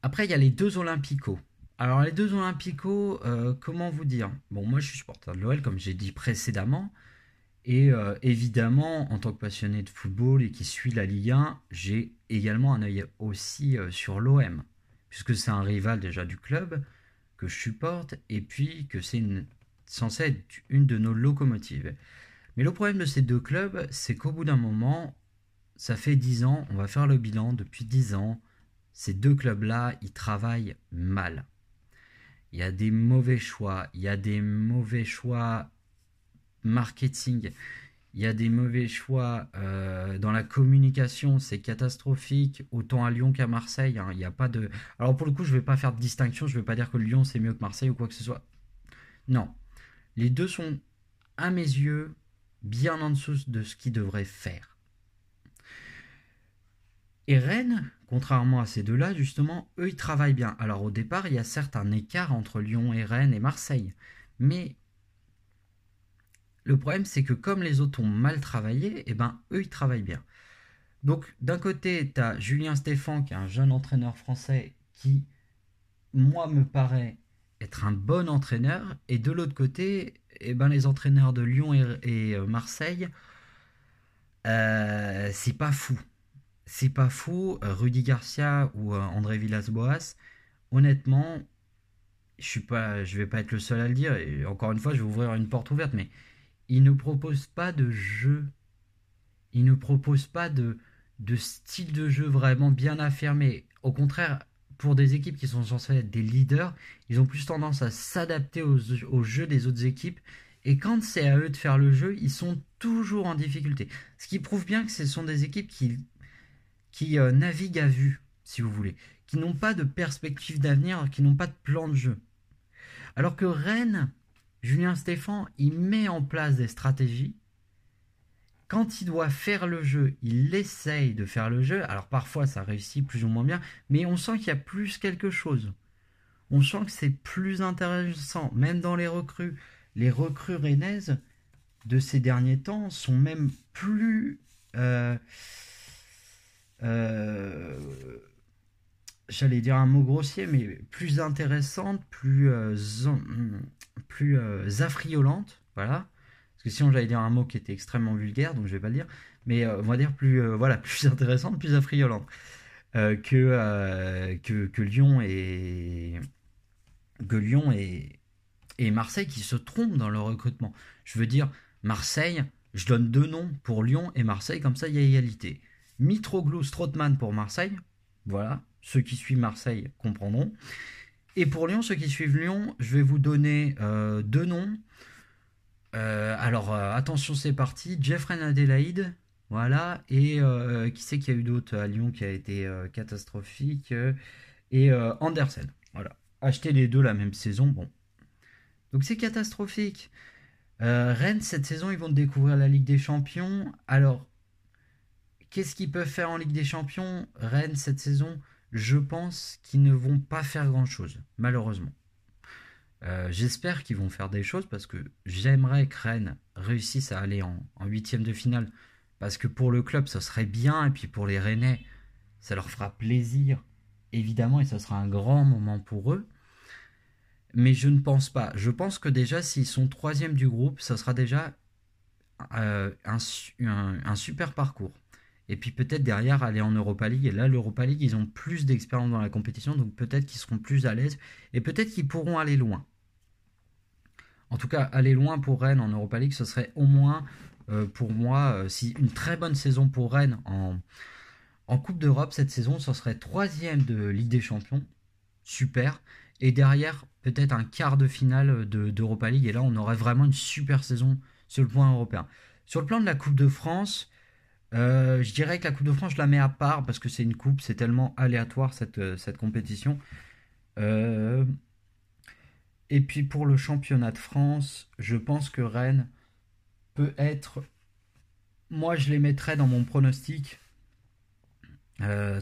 Après, il y a les deux Olympicos. Alors les deux Olympicos, comment vous dire? Bon, moi je suis supporter de l'OL, comme j'ai dit précédemment. Et euh, évidemment, en tant que passionné de football et qui suit la Ligue 1, j'ai également un œil aussi euh, sur l'OM, puisque c'est un rival déjà du club que je supporte, et puis que c'est censé être une de nos locomotives. Mais le problème de ces deux clubs, c'est qu'au bout d'un moment, ça fait 10 ans, on va faire le bilan, depuis 10 ans, ces deux clubs-là, ils travaillent mal. Il y a des mauvais choix, il y a des mauvais choix marketing, il y a des mauvais choix euh, dans la communication, c'est catastrophique, autant à Lyon qu'à Marseille. Hein. il n'y a pas de. Alors pour le coup, je ne vais pas faire de distinction, je ne vais pas dire que Lyon c'est mieux que Marseille ou quoi que ce soit. Non, les deux sont, à mes yeux, bien en dessous de ce qu'ils devraient faire. Et Rennes, contrairement à ces deux-là, justement, eux, ils travaillent bien. Alors au départ, il y a certes un écart entre Lyon et Rennes et Marseille. Mais le problème, c'est que comme les autres ont mal travaillé, eh ben, eux, ils travaillent bien. Donc, d'un côté, tu as Julien Stéphan, qui est un jeune entraîneur français, qui, moi, me paraît être un bon entraîneur. Et de l'autre côté, eh ben, les entraîneurs de Lyon et, euh, Marseille, euh, c'est pas fou. C'est pas fou. Rudy Garcia ou euh, André Villas-Boas, honnêtement, je ne je vais pas être le seul à le dire. Et encore une fois, je vais ouvrir une porte ouverte, mais il ne propose pas de jeu. Il ne propose pas de, de style de jeu vraiment bien affirmé. Au contraire, pour des équipes qui sont censées être des leaders, ils ont plus tendance à s'adapter au, jeu des autres équipes. Et quand c'est à eux de faire le jeu, ils sont toujours en difficulté. Ce qui prouve bien que ce sont des équipes qui, qui euh, naviguent à vue, si vous voulez, qui n'ont pas de perspective d'avenir, qui n'ont pas de plan de jeu. Alors que Rennes, Julien Stéphan, il met en place des stratégies. Quand il doit faire le jeu, il essaye de faire le jeu. Alors parfois ça réussit plus ou moins bien, mais on sent qu'il y a plus quelque chose. On sent que c'est plus intéressant, même dans les recrues. Les recrues rennaises de ces derniers temps sont même plus... Euh, euh, j'allais dire un mot grossier, mais plus intéressantes, plus, euh, plus euh, affriolantes, voilà. Parce que sinon j'allais dire un mot qui était extrêmement vulgaire, donc je vais pas le dire, mais on va dire plus, voilà, [laughs] plus intéressante, plus affriolante que, que, que, Lyon et que Lyon et, et Marseille qui se trompent dans leur recrutement. Je veux dire, Marseille, je donne deux noms pour Lyon et Marseille, comme ça il y a égalité. Mitroglou, Strootman pour Marseille, voilà, ceux qui suivent Marseille comprendront. Et pour Lyon, ceux qui suivent Lyon, je vais vous donner euh, deux noms. alors attention, c'est parti. Jeffrey Adelaide, voilà. Et qui c'est qu'il y a eu d'autres à Lyon qui a été catastrophique Et Andersen, voilà. Acheter les deux la même saison, bon. Donc c'est catastrophique. Rennes, cette saison, ils vont découvrir la Ligue des Champions. Alors, qu'est-ce qu'ils peuvent faire en Ligue des Champions Rennes, cette saison, je pense qu'ils ne vont pas faire grand-chose, malheureusement. Euh, j'espère qu'ils vont faire des choses parce que j'aimerais que Rennes réussisse à aller en huitième de finale. Parce que pour le club, ça serait bien. Et puis pour les Rennais, ça leur fera plaisir, évidemment. Et ça sera un grand moment pour eux. Mais je ne pense pas. Je pense que déjà, s'ils sont troisième du groupe, ça sera déjà euh, un super parcours. Et puis peut-être derrière aller en Europa League. Et là, l'Europa League, ils ont plus d'expérience dans la compétition, donc peut-être qu'ils seront plus à l'aise et peut-être qu'ils pourront aller loin. En tout cas, aller loin pour Rennes en Europa League, ce serait au moins euh, pour moi, euh, une très bonne saison pour Rennes en, en Coupe d'Europe cette saison, ce serait troisième de Ligue des Champions, super. Et derrière, peut-être un quart de finale d'Europa League. Et là, on aurait vraiment une super saison sur le point européen. Sur le plan de la Coupe de France, euh, je dirais que la Coupe de France, je la mets à part parce que c'est une coupe, c'est tellement aléatoire cette, euh, compétition. Euh, et puis pour le championnat de France, je pense que Rennes peut être. Moi, je les mettrais dans mon pronostic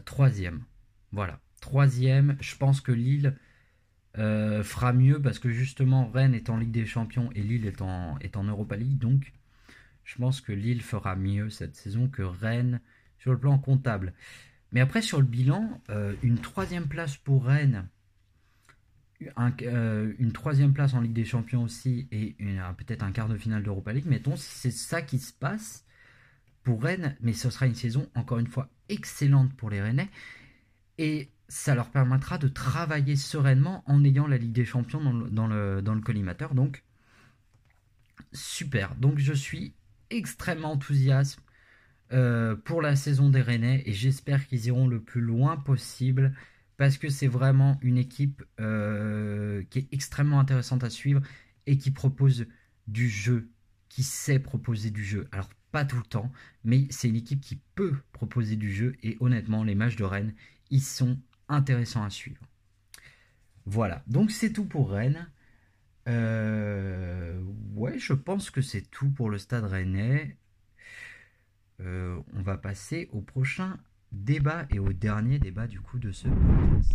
troisième. Voilà, troisième. Je pense que Lille fera mieux parce que justement Rennes est en Ligue des Champions et Lille est en, est en Europa League. Donc je pense que Lille fera mieux cette saison que Rennes sur le plan comptable. Mais après, sur le bilan, euh, une troisième place pour Rennes, euh, une troisième place en Ligue des Champions aussi, et peut-être un quart de finale d'Europa League. Mettons, si c'est ça qui se passe pour Rennes, mais ce sera une saison, encore une fois, excellente pour les Rennais. Et ça leur permettra de travailler sereinement en ayant la Ligue des Champions dans le, dans le collimateur. Donc, super. Donc, je suis extrêmement enthousiaste euh, pour la saison des Rennais et j'espère qu'ils iront le plus loin possible parce que c'est vraiment une équipe euh, qui est extrêmement intéressante à suivre et qui propose du jeu, qui sait proposer du jeu. Alors pas tout le temps, mais c'est une équipe qui peut proposer du jeu et honnêtement les matchs de Rennes, ils sont intéressants à suivre. Voilà, donc c'est tout pour Rennes. Euh, ouais, je pense que c'est tout pour le stade rennais. Euh, on va passer au prochain débat et au dernier débat du coup de ce podcast.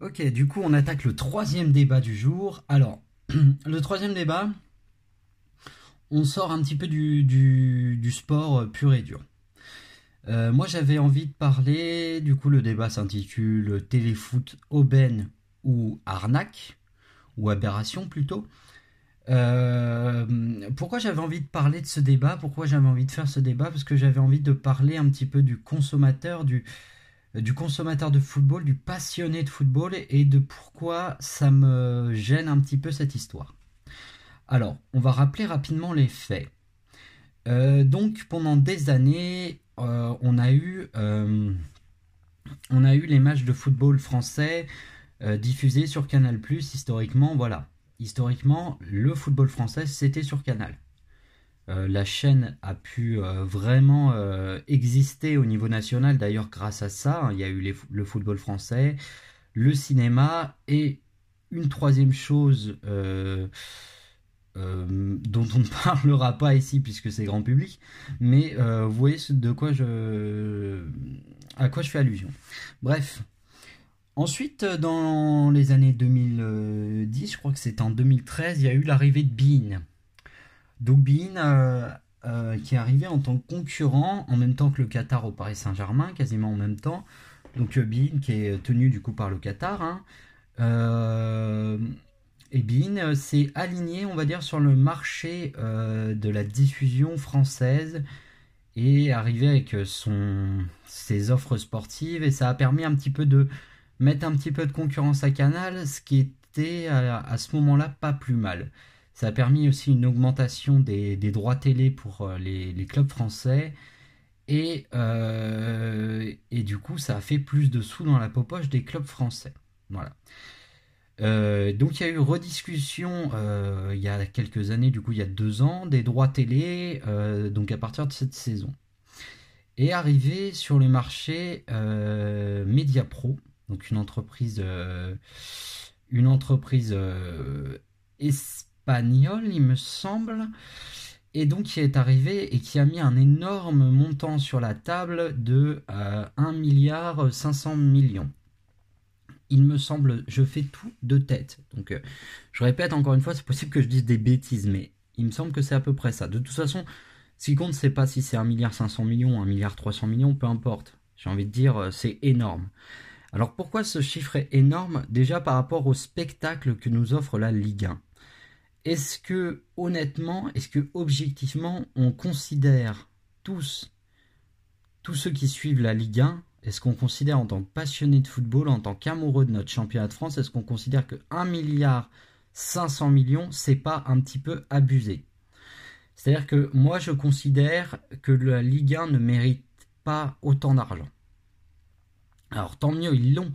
Ok, du coup on attaque le troisième débat du jour. Alors, [clears throat] le troisième débat, on sort un petit peu du, sport euh, pur et dur. Euh, moi j'avais envie de parler, du coup le débat s'intitule Téléfoot aubaine ou arnaque, ou aberration plutôt. Euh, pourquoi j'avais envie de parler de ce débat? Pourquoi j'avais envie de faire ce débat? Parce que j'avais envie de parler un petit peu du consommateur, du, du consommateur de football, du passionné de football et de pourquoi ça me gêne un petit peu cette histoire. Alors, on va rappeler rapidement les faits. Euh, donc, pendant des années, euh, on, a eu, euh, on a eu les matchs de football français diffusés sur Canal+, historiquement, voilà. Historiquement, le football français, c'était sur Canal. la chaîne a pu vraiment exister au niveau national, d'ailleurs grâce à ça, hein, il y a eu le football français, le cinéma et une troisième chose euh, dont on ne [laughs] parlera pas ici puisque c'est grand public, mais euh, vous voyez de quoi je, à quoi je fais allusion. Bref. Ensuite, dans les années 2010, je crois que c'est en 2013, il y a eu l'arrivée de Bean. Donc Bean, euh, qui est arrivé en tant que concurrent en même temps que le Qatar au Paris Saint-Germain, quasiment en même temps. Donc Bean qui est tenu du coup par le Qatar. Hein. Bein euh, s'est aligné, on va dire, sur le marché euh, de la diffusion française et arrivé avec euh, son, ses offres sportives et ça a permis un petit peu de mettre un petit peu de concurrence à Canal, ce qui était à, ce moment-là pas plus mal. Ça a permis aussi une augmentation des, droits télé pour les, clubs français Et, et du coup, ça a fait plus de sous dans la poche des clubs français. Voilà. Euh, donc il y a eu rediscussion euh, il y a quelques années, du coup il y a deux ans, des droits télé, euh, donc à partir de cette saison. Et arrivé sur le marché Mediapro, donc une entreprise, une entreprise espagnole, il me semble, et donc qui est arrivé et qui a mis un énorme montant sur la table de 1 milliard 500 millions il me semble, je fais tout de tête. Donc, euh, je répète encore une fois, c'est possible que je dise des bêtises, mais il me semble que c'est à peu près ça. De toute façon, ce qui compte, c'est pas si c'est 1 milliard 500 millions, 1 milliard 300 millions, peu importe. J'ai envie de dire, euh, c'est énorme. Alors pourquoi ce chiffre est énorme? Déjà par rapport au spectacle que nous offre la Ligue 1. Est-ce que honnêtement, est-ce que objectivement, on considère tous, tous ceux qui suivent la Ligue 1 est-ce qu'on considère en tant que passionné de football, en tant qu'amoureux de notre championnat de France, est-ce qu'on considère que 1 milliard 500 millions, c'est pas un petit peu abusé? C'est-à-dire que moi, je considère que la Ligue 1 ne mérite pas autant d'argent. Alors tant mieux, ils l'ont.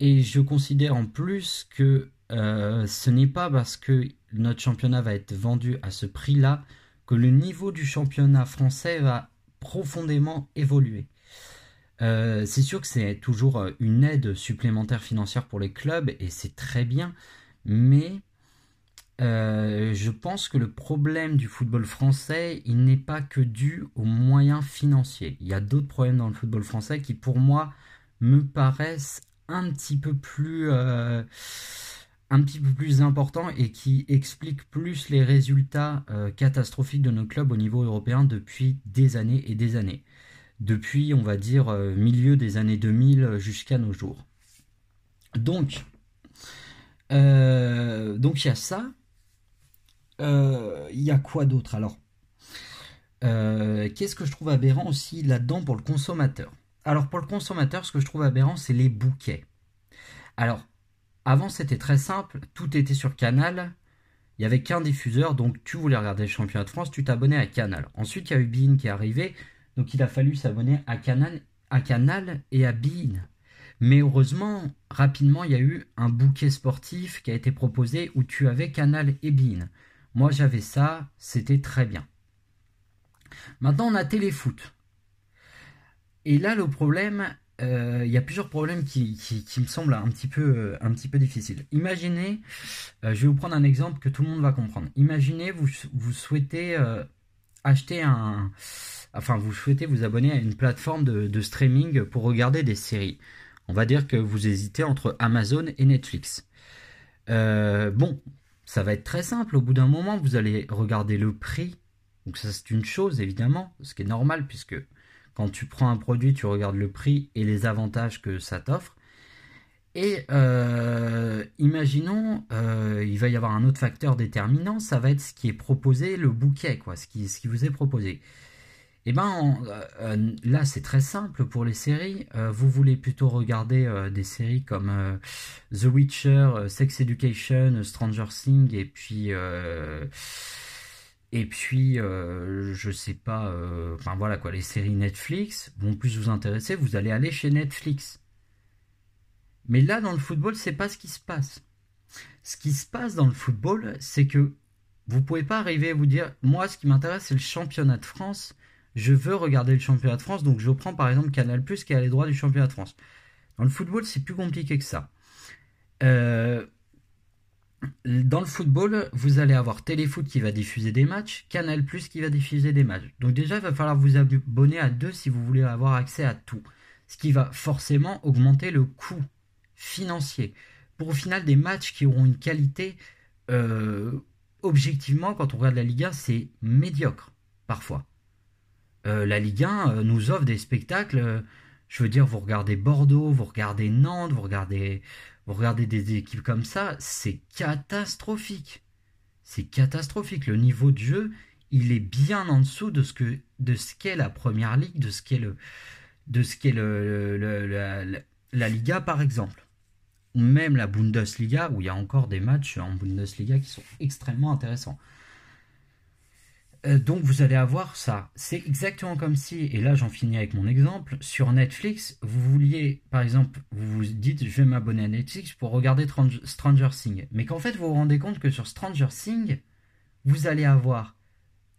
Et je considère en plus que euh, ce n'est pas parce que notre championnat va être vendu à ce prix-là que le niveau du championnat français va profondément évoluer. Euh, c'est sûr que c'est toujours euh, une aide supplémentaire financière pour les clubs et c'est très bien, mais euh, je pense que le problème du football français, il n'est pas que dû aux moyens financiers. Il y a d'autres problèmes dans le football français qui, pour moi, me paraissent un petit peu plus, un petit peu plus importants et qui expliquent plus les résultats catastrophiques de nos clubs au niveau européen depuis des années et des années depuis, on va dire, euh, milieu des années 2000 jusqu'à nos jours. Donc, euh, donc il y a ça. Euh, il y a quoi d'autre alors? Qu'est-ce que je trouve aberrant aussi là-dedans pour le consommateur? Alors pour le consommateur, ce que je trouve aberrant, c'est les bouquets. Alors, avant c'était très simple, tout était sur Canal, il n'y avait qu'un diffuseur, donc tu voulais regarder le championnat de France, tu t'abonnais à Canal. Ensuite, il y a eu qui est arrivé, donc il a fallu s'abonner à Canal, à Canal et à Bein. Mais heureusement, rapidement, il y a eu un bouquet sportif qui a été proposé où tu avais Canal et Bein. Moi, j'avais ça, c'était très bien. Maintenant, on a Téléfoot. Et là, le problème, euh, il y a plusieurs problèmes qui, me semblent un petit peu, euh, difficiles. Imaginez, euh, je vais vous prendre un exemple que tout le monde va comprendre. Imaginez, vous souhaitez acheter un, enfin vous souhaitez vous abonner à une plateforme de, streaming pour regarder des séries. On va dire que vous hésitez entre Amazon et Netflix. Euh, bon, ça va être très simple. Au bout d'un moment, vous allez regarder le prix. Donc ça c'est une chose évidemment, ce qui est normal puisque quand tu prends un produit, tu regardes le prix et les avantages que ça t'offre. Et euh, imaginons, euh, il va y avoir un autre facteur déterminant, ça va être ce qui est proposé, le bouquet, quoi, ce qui, ce qui vous est proposé. Eh ben euh, euh, là c'est très simple pour les séries. Euh, vous voulez plutôt regarder des séries comme The Witcher, Sex Education, Stranger Things et puis et puis je sais pas. enfin voilà quoi, les séries Netflix vont plus vous intéresser. Vous allez aller chez Netflix. Mais là dans le football c'est pas ce qui se passe. Ce qui se passe dans le football c'est que vous pouvez pas arriver à vous dire moi ce qui m'intéresse c'est le championnat de France je veux regarder le championnat de France, donc je prends par exemple Canal qui a les droits du championnat de France. Dans le football, c'est plus compliqué que ça. Euh, dans le football, vous allez avoir Téléfoot qui va diffuser des matchs, Canal Plus qui va diffuser des matchs. Donc déjà, il va falloir vous abonner à deux si vous voulez avoir accès à tout. Ce qui va forcément augmenter le coût financier. Pour au final des matchs qui auront une qualité, euh, objectivement, quand on regarde la Liga, c'est médiocre parfois. Euh, la Ligue 1 euh, nous offre des spectacles. Euh, je veux dire, vous regardez Bordeaux, vous regardez Nantes, vous regardez, vous regardez des équipes comme ça, c'est catastrophique. C'est catastrophique. Le niveau de jeu, il est bien en dessous de ce que de ce qu'est la première ligue, de ce qu'est le de ce qu'est le, la, la, Liga par exemple, même la Bundesliga où il y a encore des matchs en Bundesliga qui sont extrêmement intéressants. Euh, donc vous allez avoir ça. C'est exactement comme si, et là j'en finis avec mon exemple, sur Netflix, vous vouliez, par exemple, vous vous dites je vais m'abonner à Netflix pour regarder Stranger Things. Mais qu'en fait vous vous rendez compte que sur Stranger Things, vous allez avoir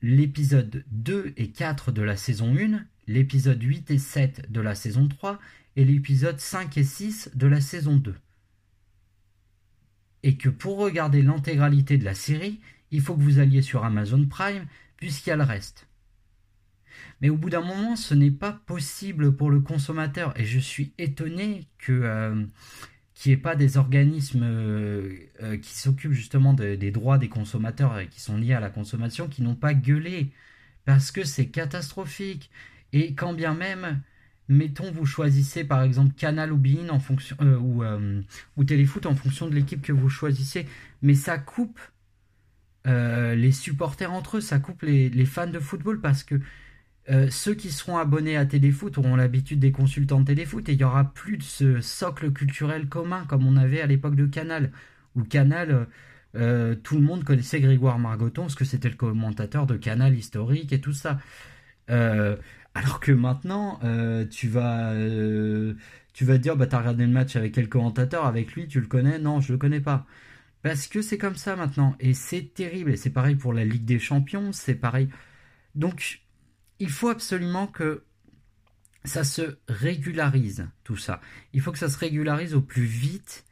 l'épisode 2 et 4 de la saison 1, l'épisode 8 et 7 de la saison 3 et l'épisode 5 et 6 de la saison 2. Et que pour regarder l'intégralité de la série, il faut que vous alliez sur Amazon Prime puisqu'il y a le reste. Mais au bout d'un moment, ce n'est pas possible pour le consommateur et je suis étonné que euh, qu'il n'y ait pas des organismes euh, euh, qui s'occupent justement des droits des consommateurs et qui sont liés à la consommation qui n'ont pas gueulé parce que c'est catastrophique. Et quand bien même, mettons, vous choisissez par exemple Canal ou Bein en fonction ou, ou Téléfoot en fonction de l'équipe que vous choisissez, mais ça coupe euh, les supporters entre eux, ça coupe les, fans de football parce que euh, ceux qui seront abonnés à Téléfoot auront l'habitude des consultants de Téléfoot et il n'y aura plus de ce socle culturel commun comme on avait à l'époque de Canal. Où Canal, euh, tout le monde connaissait Grégoire Margoton parce que c'était le commentateur de Canal historique et tout ça. alors que maintenant, tu vas tu vas dire, bah t'as regardé le match avec quel commentateur? Avec lui, tu le connais? Non, je le connais pas. Parce que c'est comme ça maintenant. Et c'est terrible. Et c'est pareil pour la Ligue des Champions. C'est pareil. Donc, il faut absolument que ça se régularise, tout ça. Il faut que ça se régularise au plus vite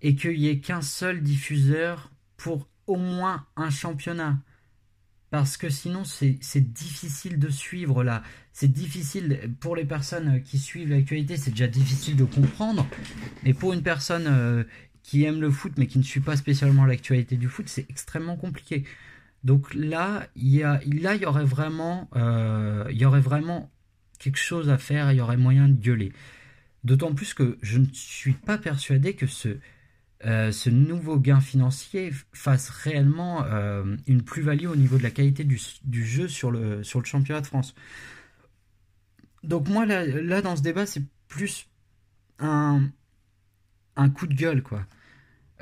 et qu'il n'y ait qu'un seul diffuseur pour au moins un championnat. Parce que sinon, c'est difficile de suivre là. C'est difficile pour les personnes qui suivent l'actualité, c'est déjà difficile de comprendre. Mais pour une personne euh, qui aime le foot mais qui ne suit pas spécialement l'actualité du foot, c'est extrêmement compliqué. Donc là, il y y aurait vraiment, euh, y aurait vraiment quelque chose à faire. Il y aurait moyen de gueuler. D'autant plus que je ne suis pas persuadé que ce, euh, ce nouveau gain financier fasse réellement euh, une plus-value au niveau de la qualité du, du, jeu sur le, sur le championnat de France. Donc moi, là, là dans ce débat, c'est plus un, un coup de gueule, quoi.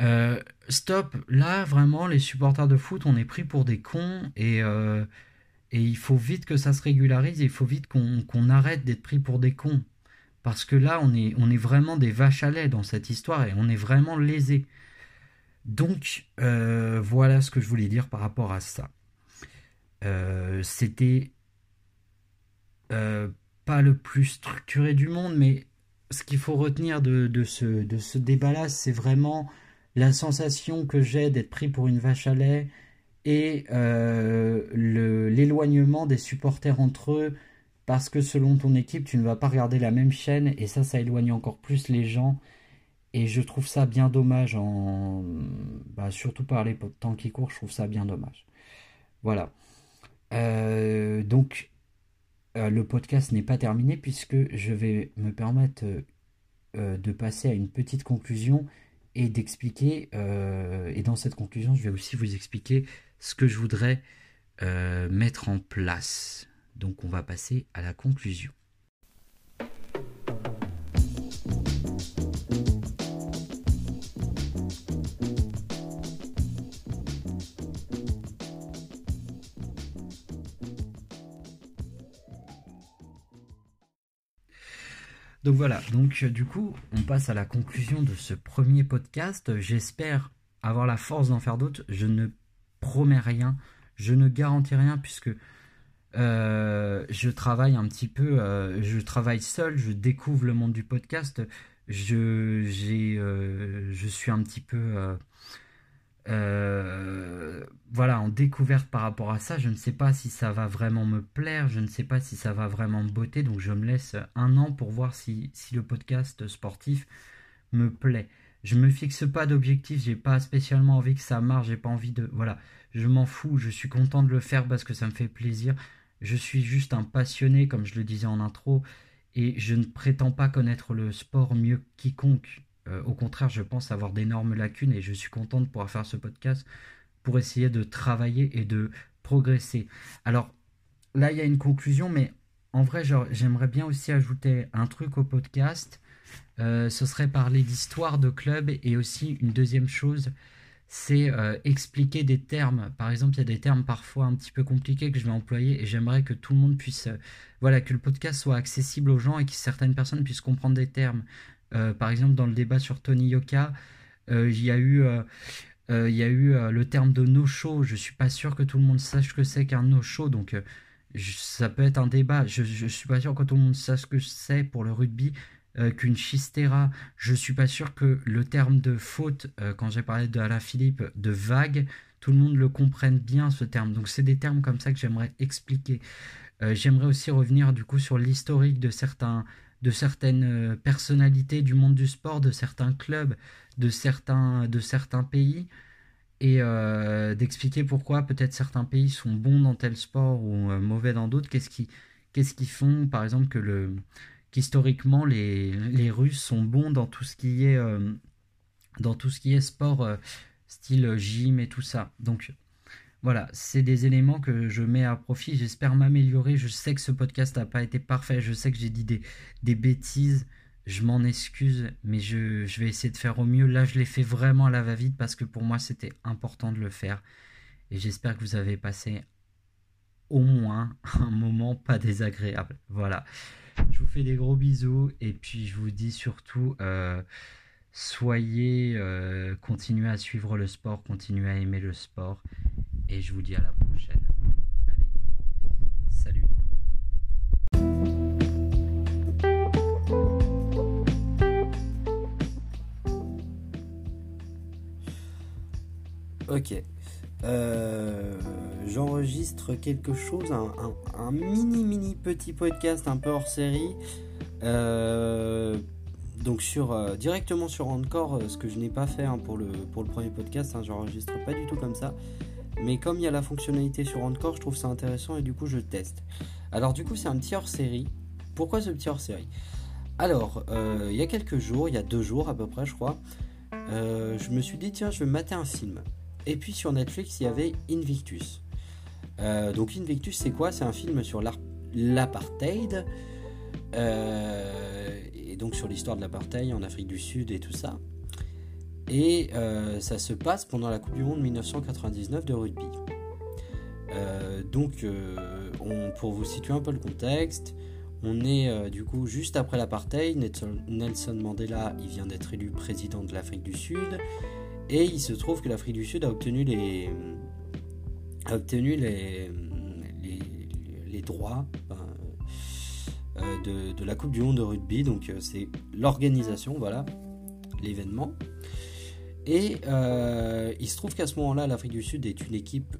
Euh, stop, là vraiment les supporters de foot on est pris pour des cons et, euh, et il faut vite que ça se régularise, il faut vite qu'on arrête d'être pris pour des cons. Parce que là on est, on est vraiment des vaches à lait dans cette histoire et on est vraiment lésés. Donc euh, voilà ce que je voulais dire par rapport à ça. C'était pas le plus structuré du monde, mais ce qu'il faut retenir de, ce, débat-là, c'est vraiment la sensation que j'ai d'être pris pour une vache à lait et euh, l'éloignement des supporters entre eux parce que selon ton équipe, tu ne vas pas regarder la même chaîne et ça, ça éloigne encore plus les gens. Et je trouve ça bien dommage, en... Bah, surtout par les temps qui courent, je trouve ça bien dommage. Voilà. Euh, donc, le podcast n'est pas terminé puisque je vais me permettre euh, de passer à une petite conclusion et d'expliquer, euh, et dans cette conclusion, je vais aussi vous expliquer ce que je voudrais mettre en place. Donc on va passer à la conclusion. Donc voilà, donc euh, du coup, on passe à la conclusion de ce premier podcast. J'espère avoir la force d'en faire d'autres. Je ne promets rien, je ne garantis rien puisque euh, je travaille un petit peu, euh, je travaille seul, je découvre le monde du podcast. Je, suis un petit peu euh, voilà, en découverte par rapport à ça, je ne sais pas si ça va vraiment me plaire, je ne sais pas si ça va vraiment me botter, donc je me laisse un an pour voir si, si le podcast sportif me plaît. Je me fixe pas d'objectif, j'ai pas spécialement envie que ça marche, j'ai pas envie de. Voilà, je m'en fous, je suis content de le faire parce que ça me fait plaisir. Je suis juste un passionné, comme je le disais en intro, et je ne prétends pas connaître le sport mieux que quiconque. Euh, au contraire, je pense avoir d'énormes lacunes et je suis content de pouvoir faire ce podcast pour essayer de travailler et de progresser. Alors là, il y a une conclusion, mais en vrai, j'aimerais bien aussi ajouter un truc au podcast. Euh, ce serait parler d'histoire de club et aussi une deuxième chose, c'est euh, expliquer des termes. Par exemple, il y a des termes parfois un petit peu compliqués que je vais employer et j'aimerais que tout le monde puisse, voilà, que le podcast soit accessible aux gens et que certaines personnes puissent comprendre des termes. Euh, par exemple, dans le débat sur Tony Yoka, il y a eu, il y a eu le terme de no-show. Je suis pas sûr que tout le monde sache ce que c'est qu'un no-show, donc ça peut être un débat. Je, je suis pas sûr que tout le monde sache ce que c'est pour le rugby. Euh, qu'une chistera. Je suis pas sûr que le terme de faute, euh, quand j'ai parlé de Philippe, de vague, tout le monde le comprenne bien ce terme. Donc c'est des termes comme ça que j'aimerais expliquer. Euh, j'aimerais aussi revenir du coup sur l'historique de certains de certaines personnalités du monde du sport, de certains clubs, de certains, pays, et d'expliquer pourquoi peut-être certains pays sont bons dans tel sport ou mauvais dans d'autres. Qu'est-ce qui, qu'est-ce font, par exemple, que le, qu'historiquement les, Russes sont bons dans tout ce qui est, euh, sport, euh, style gym et tout ça. Voilà, c'est des éléments que je mets à profit. J'espère m'améliorer. Je sais que ce podcast n'a pas été parfait. Je sais que j'ai dit des, des, bêtises. Je m'en excuse, mais je, vais essayer de faire au mieux. Là, je l'ai fait vraiment à la va-vite parce que pour moi, c'était important de le faire. Et j'espère que vous avez passé au moins [laughs] un moment pas désagréable. Voilà. Je vous fais des gros bisous et puis je vous dis surtout, euh, soyez, euh, continuez à suivre le sport, continuez à aimer le sport et je vous dis à la prochaine. Allez, salut. Ok. Euh, j'enregistre quelque chose, un, mini mini petit podcast un peu hors série. Euh, donc sur euh, directement sur Encore, ce que je n'ai pas fait hein, pour, le, pour le premier podcast, hein, j'enregistre pas du tout comme ça. Mais comme il y a la fonctionnalité sur Encore, je trouve ça intéressant et du coup je teste. Alors du coup c'est un petit hors série. Pourquoi ce petit hors série Alors il y a quelques jours, il y a deux jours à peu près je crois, je me suis dit tiens je vais mater un film. Et puis sur Netflix, il y avait Invictus. Euh, donc Invictus, c'est quoi? C'est un film sur l'apartheid. Euh, et donc sur l'histoire de l'apartheid en Afrique du Sud et tout ça. Et euh, ça se passe pendant la Coupe du Monde 1999 de rugby. donc, pour vous situer un peu le contexte, on est du coup juste après l'apartheid. Nelson Mandela, il vient d'être élu président de l'Afrique du Sud. Et il se trouve que l'Afrique du Sud a obtenu les, droits euh, de, la Coupe du Monde de rugby. Donc euh, c'est l'organisation, voilà, l'événement. Et euh, il se trouve qu'à ce moment-là, l'Afrique du Sud est une équipe,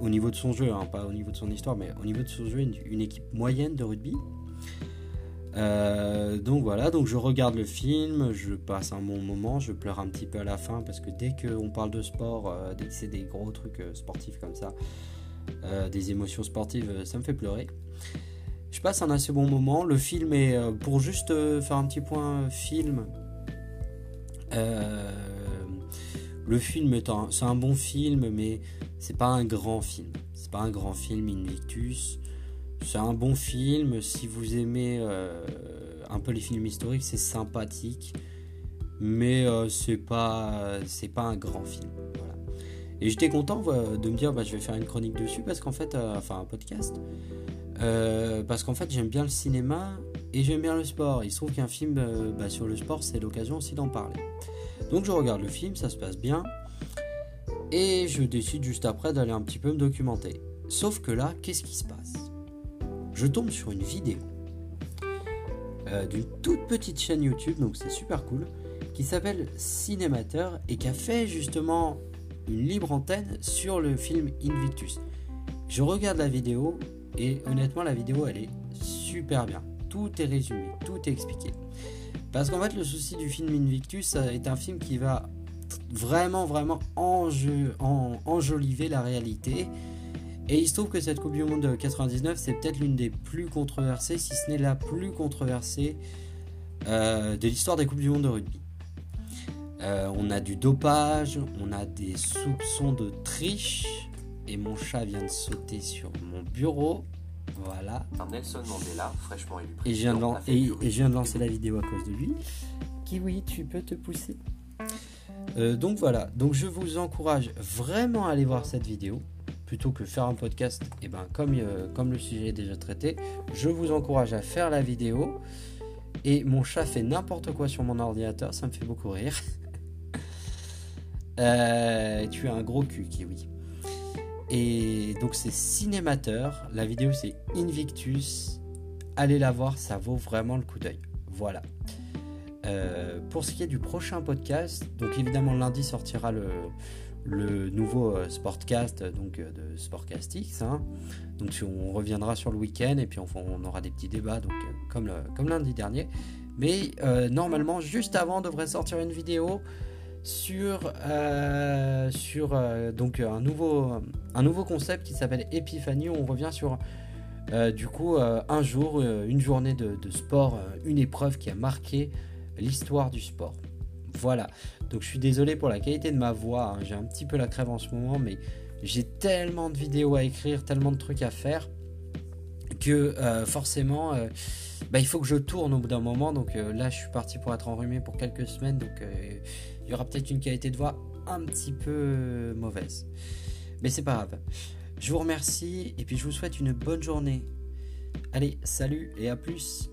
au niveau de son jeu, hein, pas au niveau de son histoire, mais au niveau de son jeu, une équipe moyenne de rugby. Euh, donc voilà, donc je regarde le film, je passe un bon moment, je pleure un petit peu à la fin parce que dès qu'on parle de sport, euh, dès que c'est des gros trucs euh, sportifs comme ça, des émotions sportives, ça me fait pleurer. Je passe un assez bon moment. Le film est, pour juste faire un petit point film, le film c'est un bon film, mais c'est pas un grand film. C'est pas un grand film, Invictus. C'est un bon film. Si vous aimez euh, un peu les films historiques, c'est sympathique. Mais euh, c'est pas, c'est pas un grand film. Et j'étais content de me dire bah, je vais faire une chronique dessus parce qu'en fait, euh, enfin un podcast. parce qu'en fait, j'aime bien le cinéma et j'aime bien le sport. Il se trouve qu'un film bah, sur le sport, c'est l'occasion aussi d'en parler. Donc je regarde le film, ça se passe bien. Et je décide juste après d'aller un petit peu me documenter. Sauf que là, qu'est-ce qui se passe? Je tombe sur une vidéo euh, d'une toute petite chaîne YouTube, donc c'est super cool, qui s'appelle Cinémateur et qui a fait justement une libre antenne sur le film Invictus. Je regarde la vidéo et honnêtement la vidéo elle est super bien. Tout est résumé, tout est expliqué. Parce qu'en fait le souci du film Invictus est un film qui va vraiment vraiment enjoliver la réalité et il se trouve que cette Coupe du Monde de 99, c'est peut-être l'une des plus controversées, si ce n'est la plus controversée euh, de l'histoire des Coupes du Monde de rugby. Euh, on a du dopage, on a des soupçons de triche, et mon chat vient de sauter sur mon bureau. Voilà. Nelson Mandela, fraîchement élu et, je viens de et, je viens de lancer la vidéo à cause de lui. Kiwi, tu peux te pousser donc voilà, donc je vous encourage vraiment à aller voir cette vidéo plutôt que faire un podcast, et ben comme, comme le sujet est déjà traité, je vous encourage à faire la vidéo. Et mon chat fait n'importe quoi sur mon ordinateur, ça me fait beaucoup rire. [laughs] Euh, tu as un gros cul, Kiwi. Et donc c'est Cinémateur. La vidéo c'est Invictus. Allez la voir, ça vaut vraiment le coup d'œil. Voilà. Euh, pour ce qui est du prochain podcast, donc évidemment lundi sortira le, le nouveau euh, Sportcast donc de Sportcastix. Hein. Donc on reviendra sur le week-end et puis on, on aura des petits débats donc comme, comme lundi dernier. Mais normalement juste avant devrait sortir une vidéo sur, euh, sur euh, donc un, nouveau, concept qui s'appelle Epiphany. On revient sur euh, du coup un jour, une journée de, sport, une épreuve qui a marqué l'histoire du sport. Voilà. Donc je suis désolé pour la qualité de ma voix. Hein. J'ai un petit peu la crève en ce moment, mais j'ai tellement de vidéos à écrire, tellement de trucs à faire que forcément bah, il faut que je tourne au bout d'un moment. Donc là je suis parti pour être enrhumé pour quelques semaines. Donc il y aura peut-être une qualité de voix un petit peu euh, mauvaise. Mais c'est pas grave. Je vous remercie et puis je vous souhaite une bonne journée. Allez, salut et à plus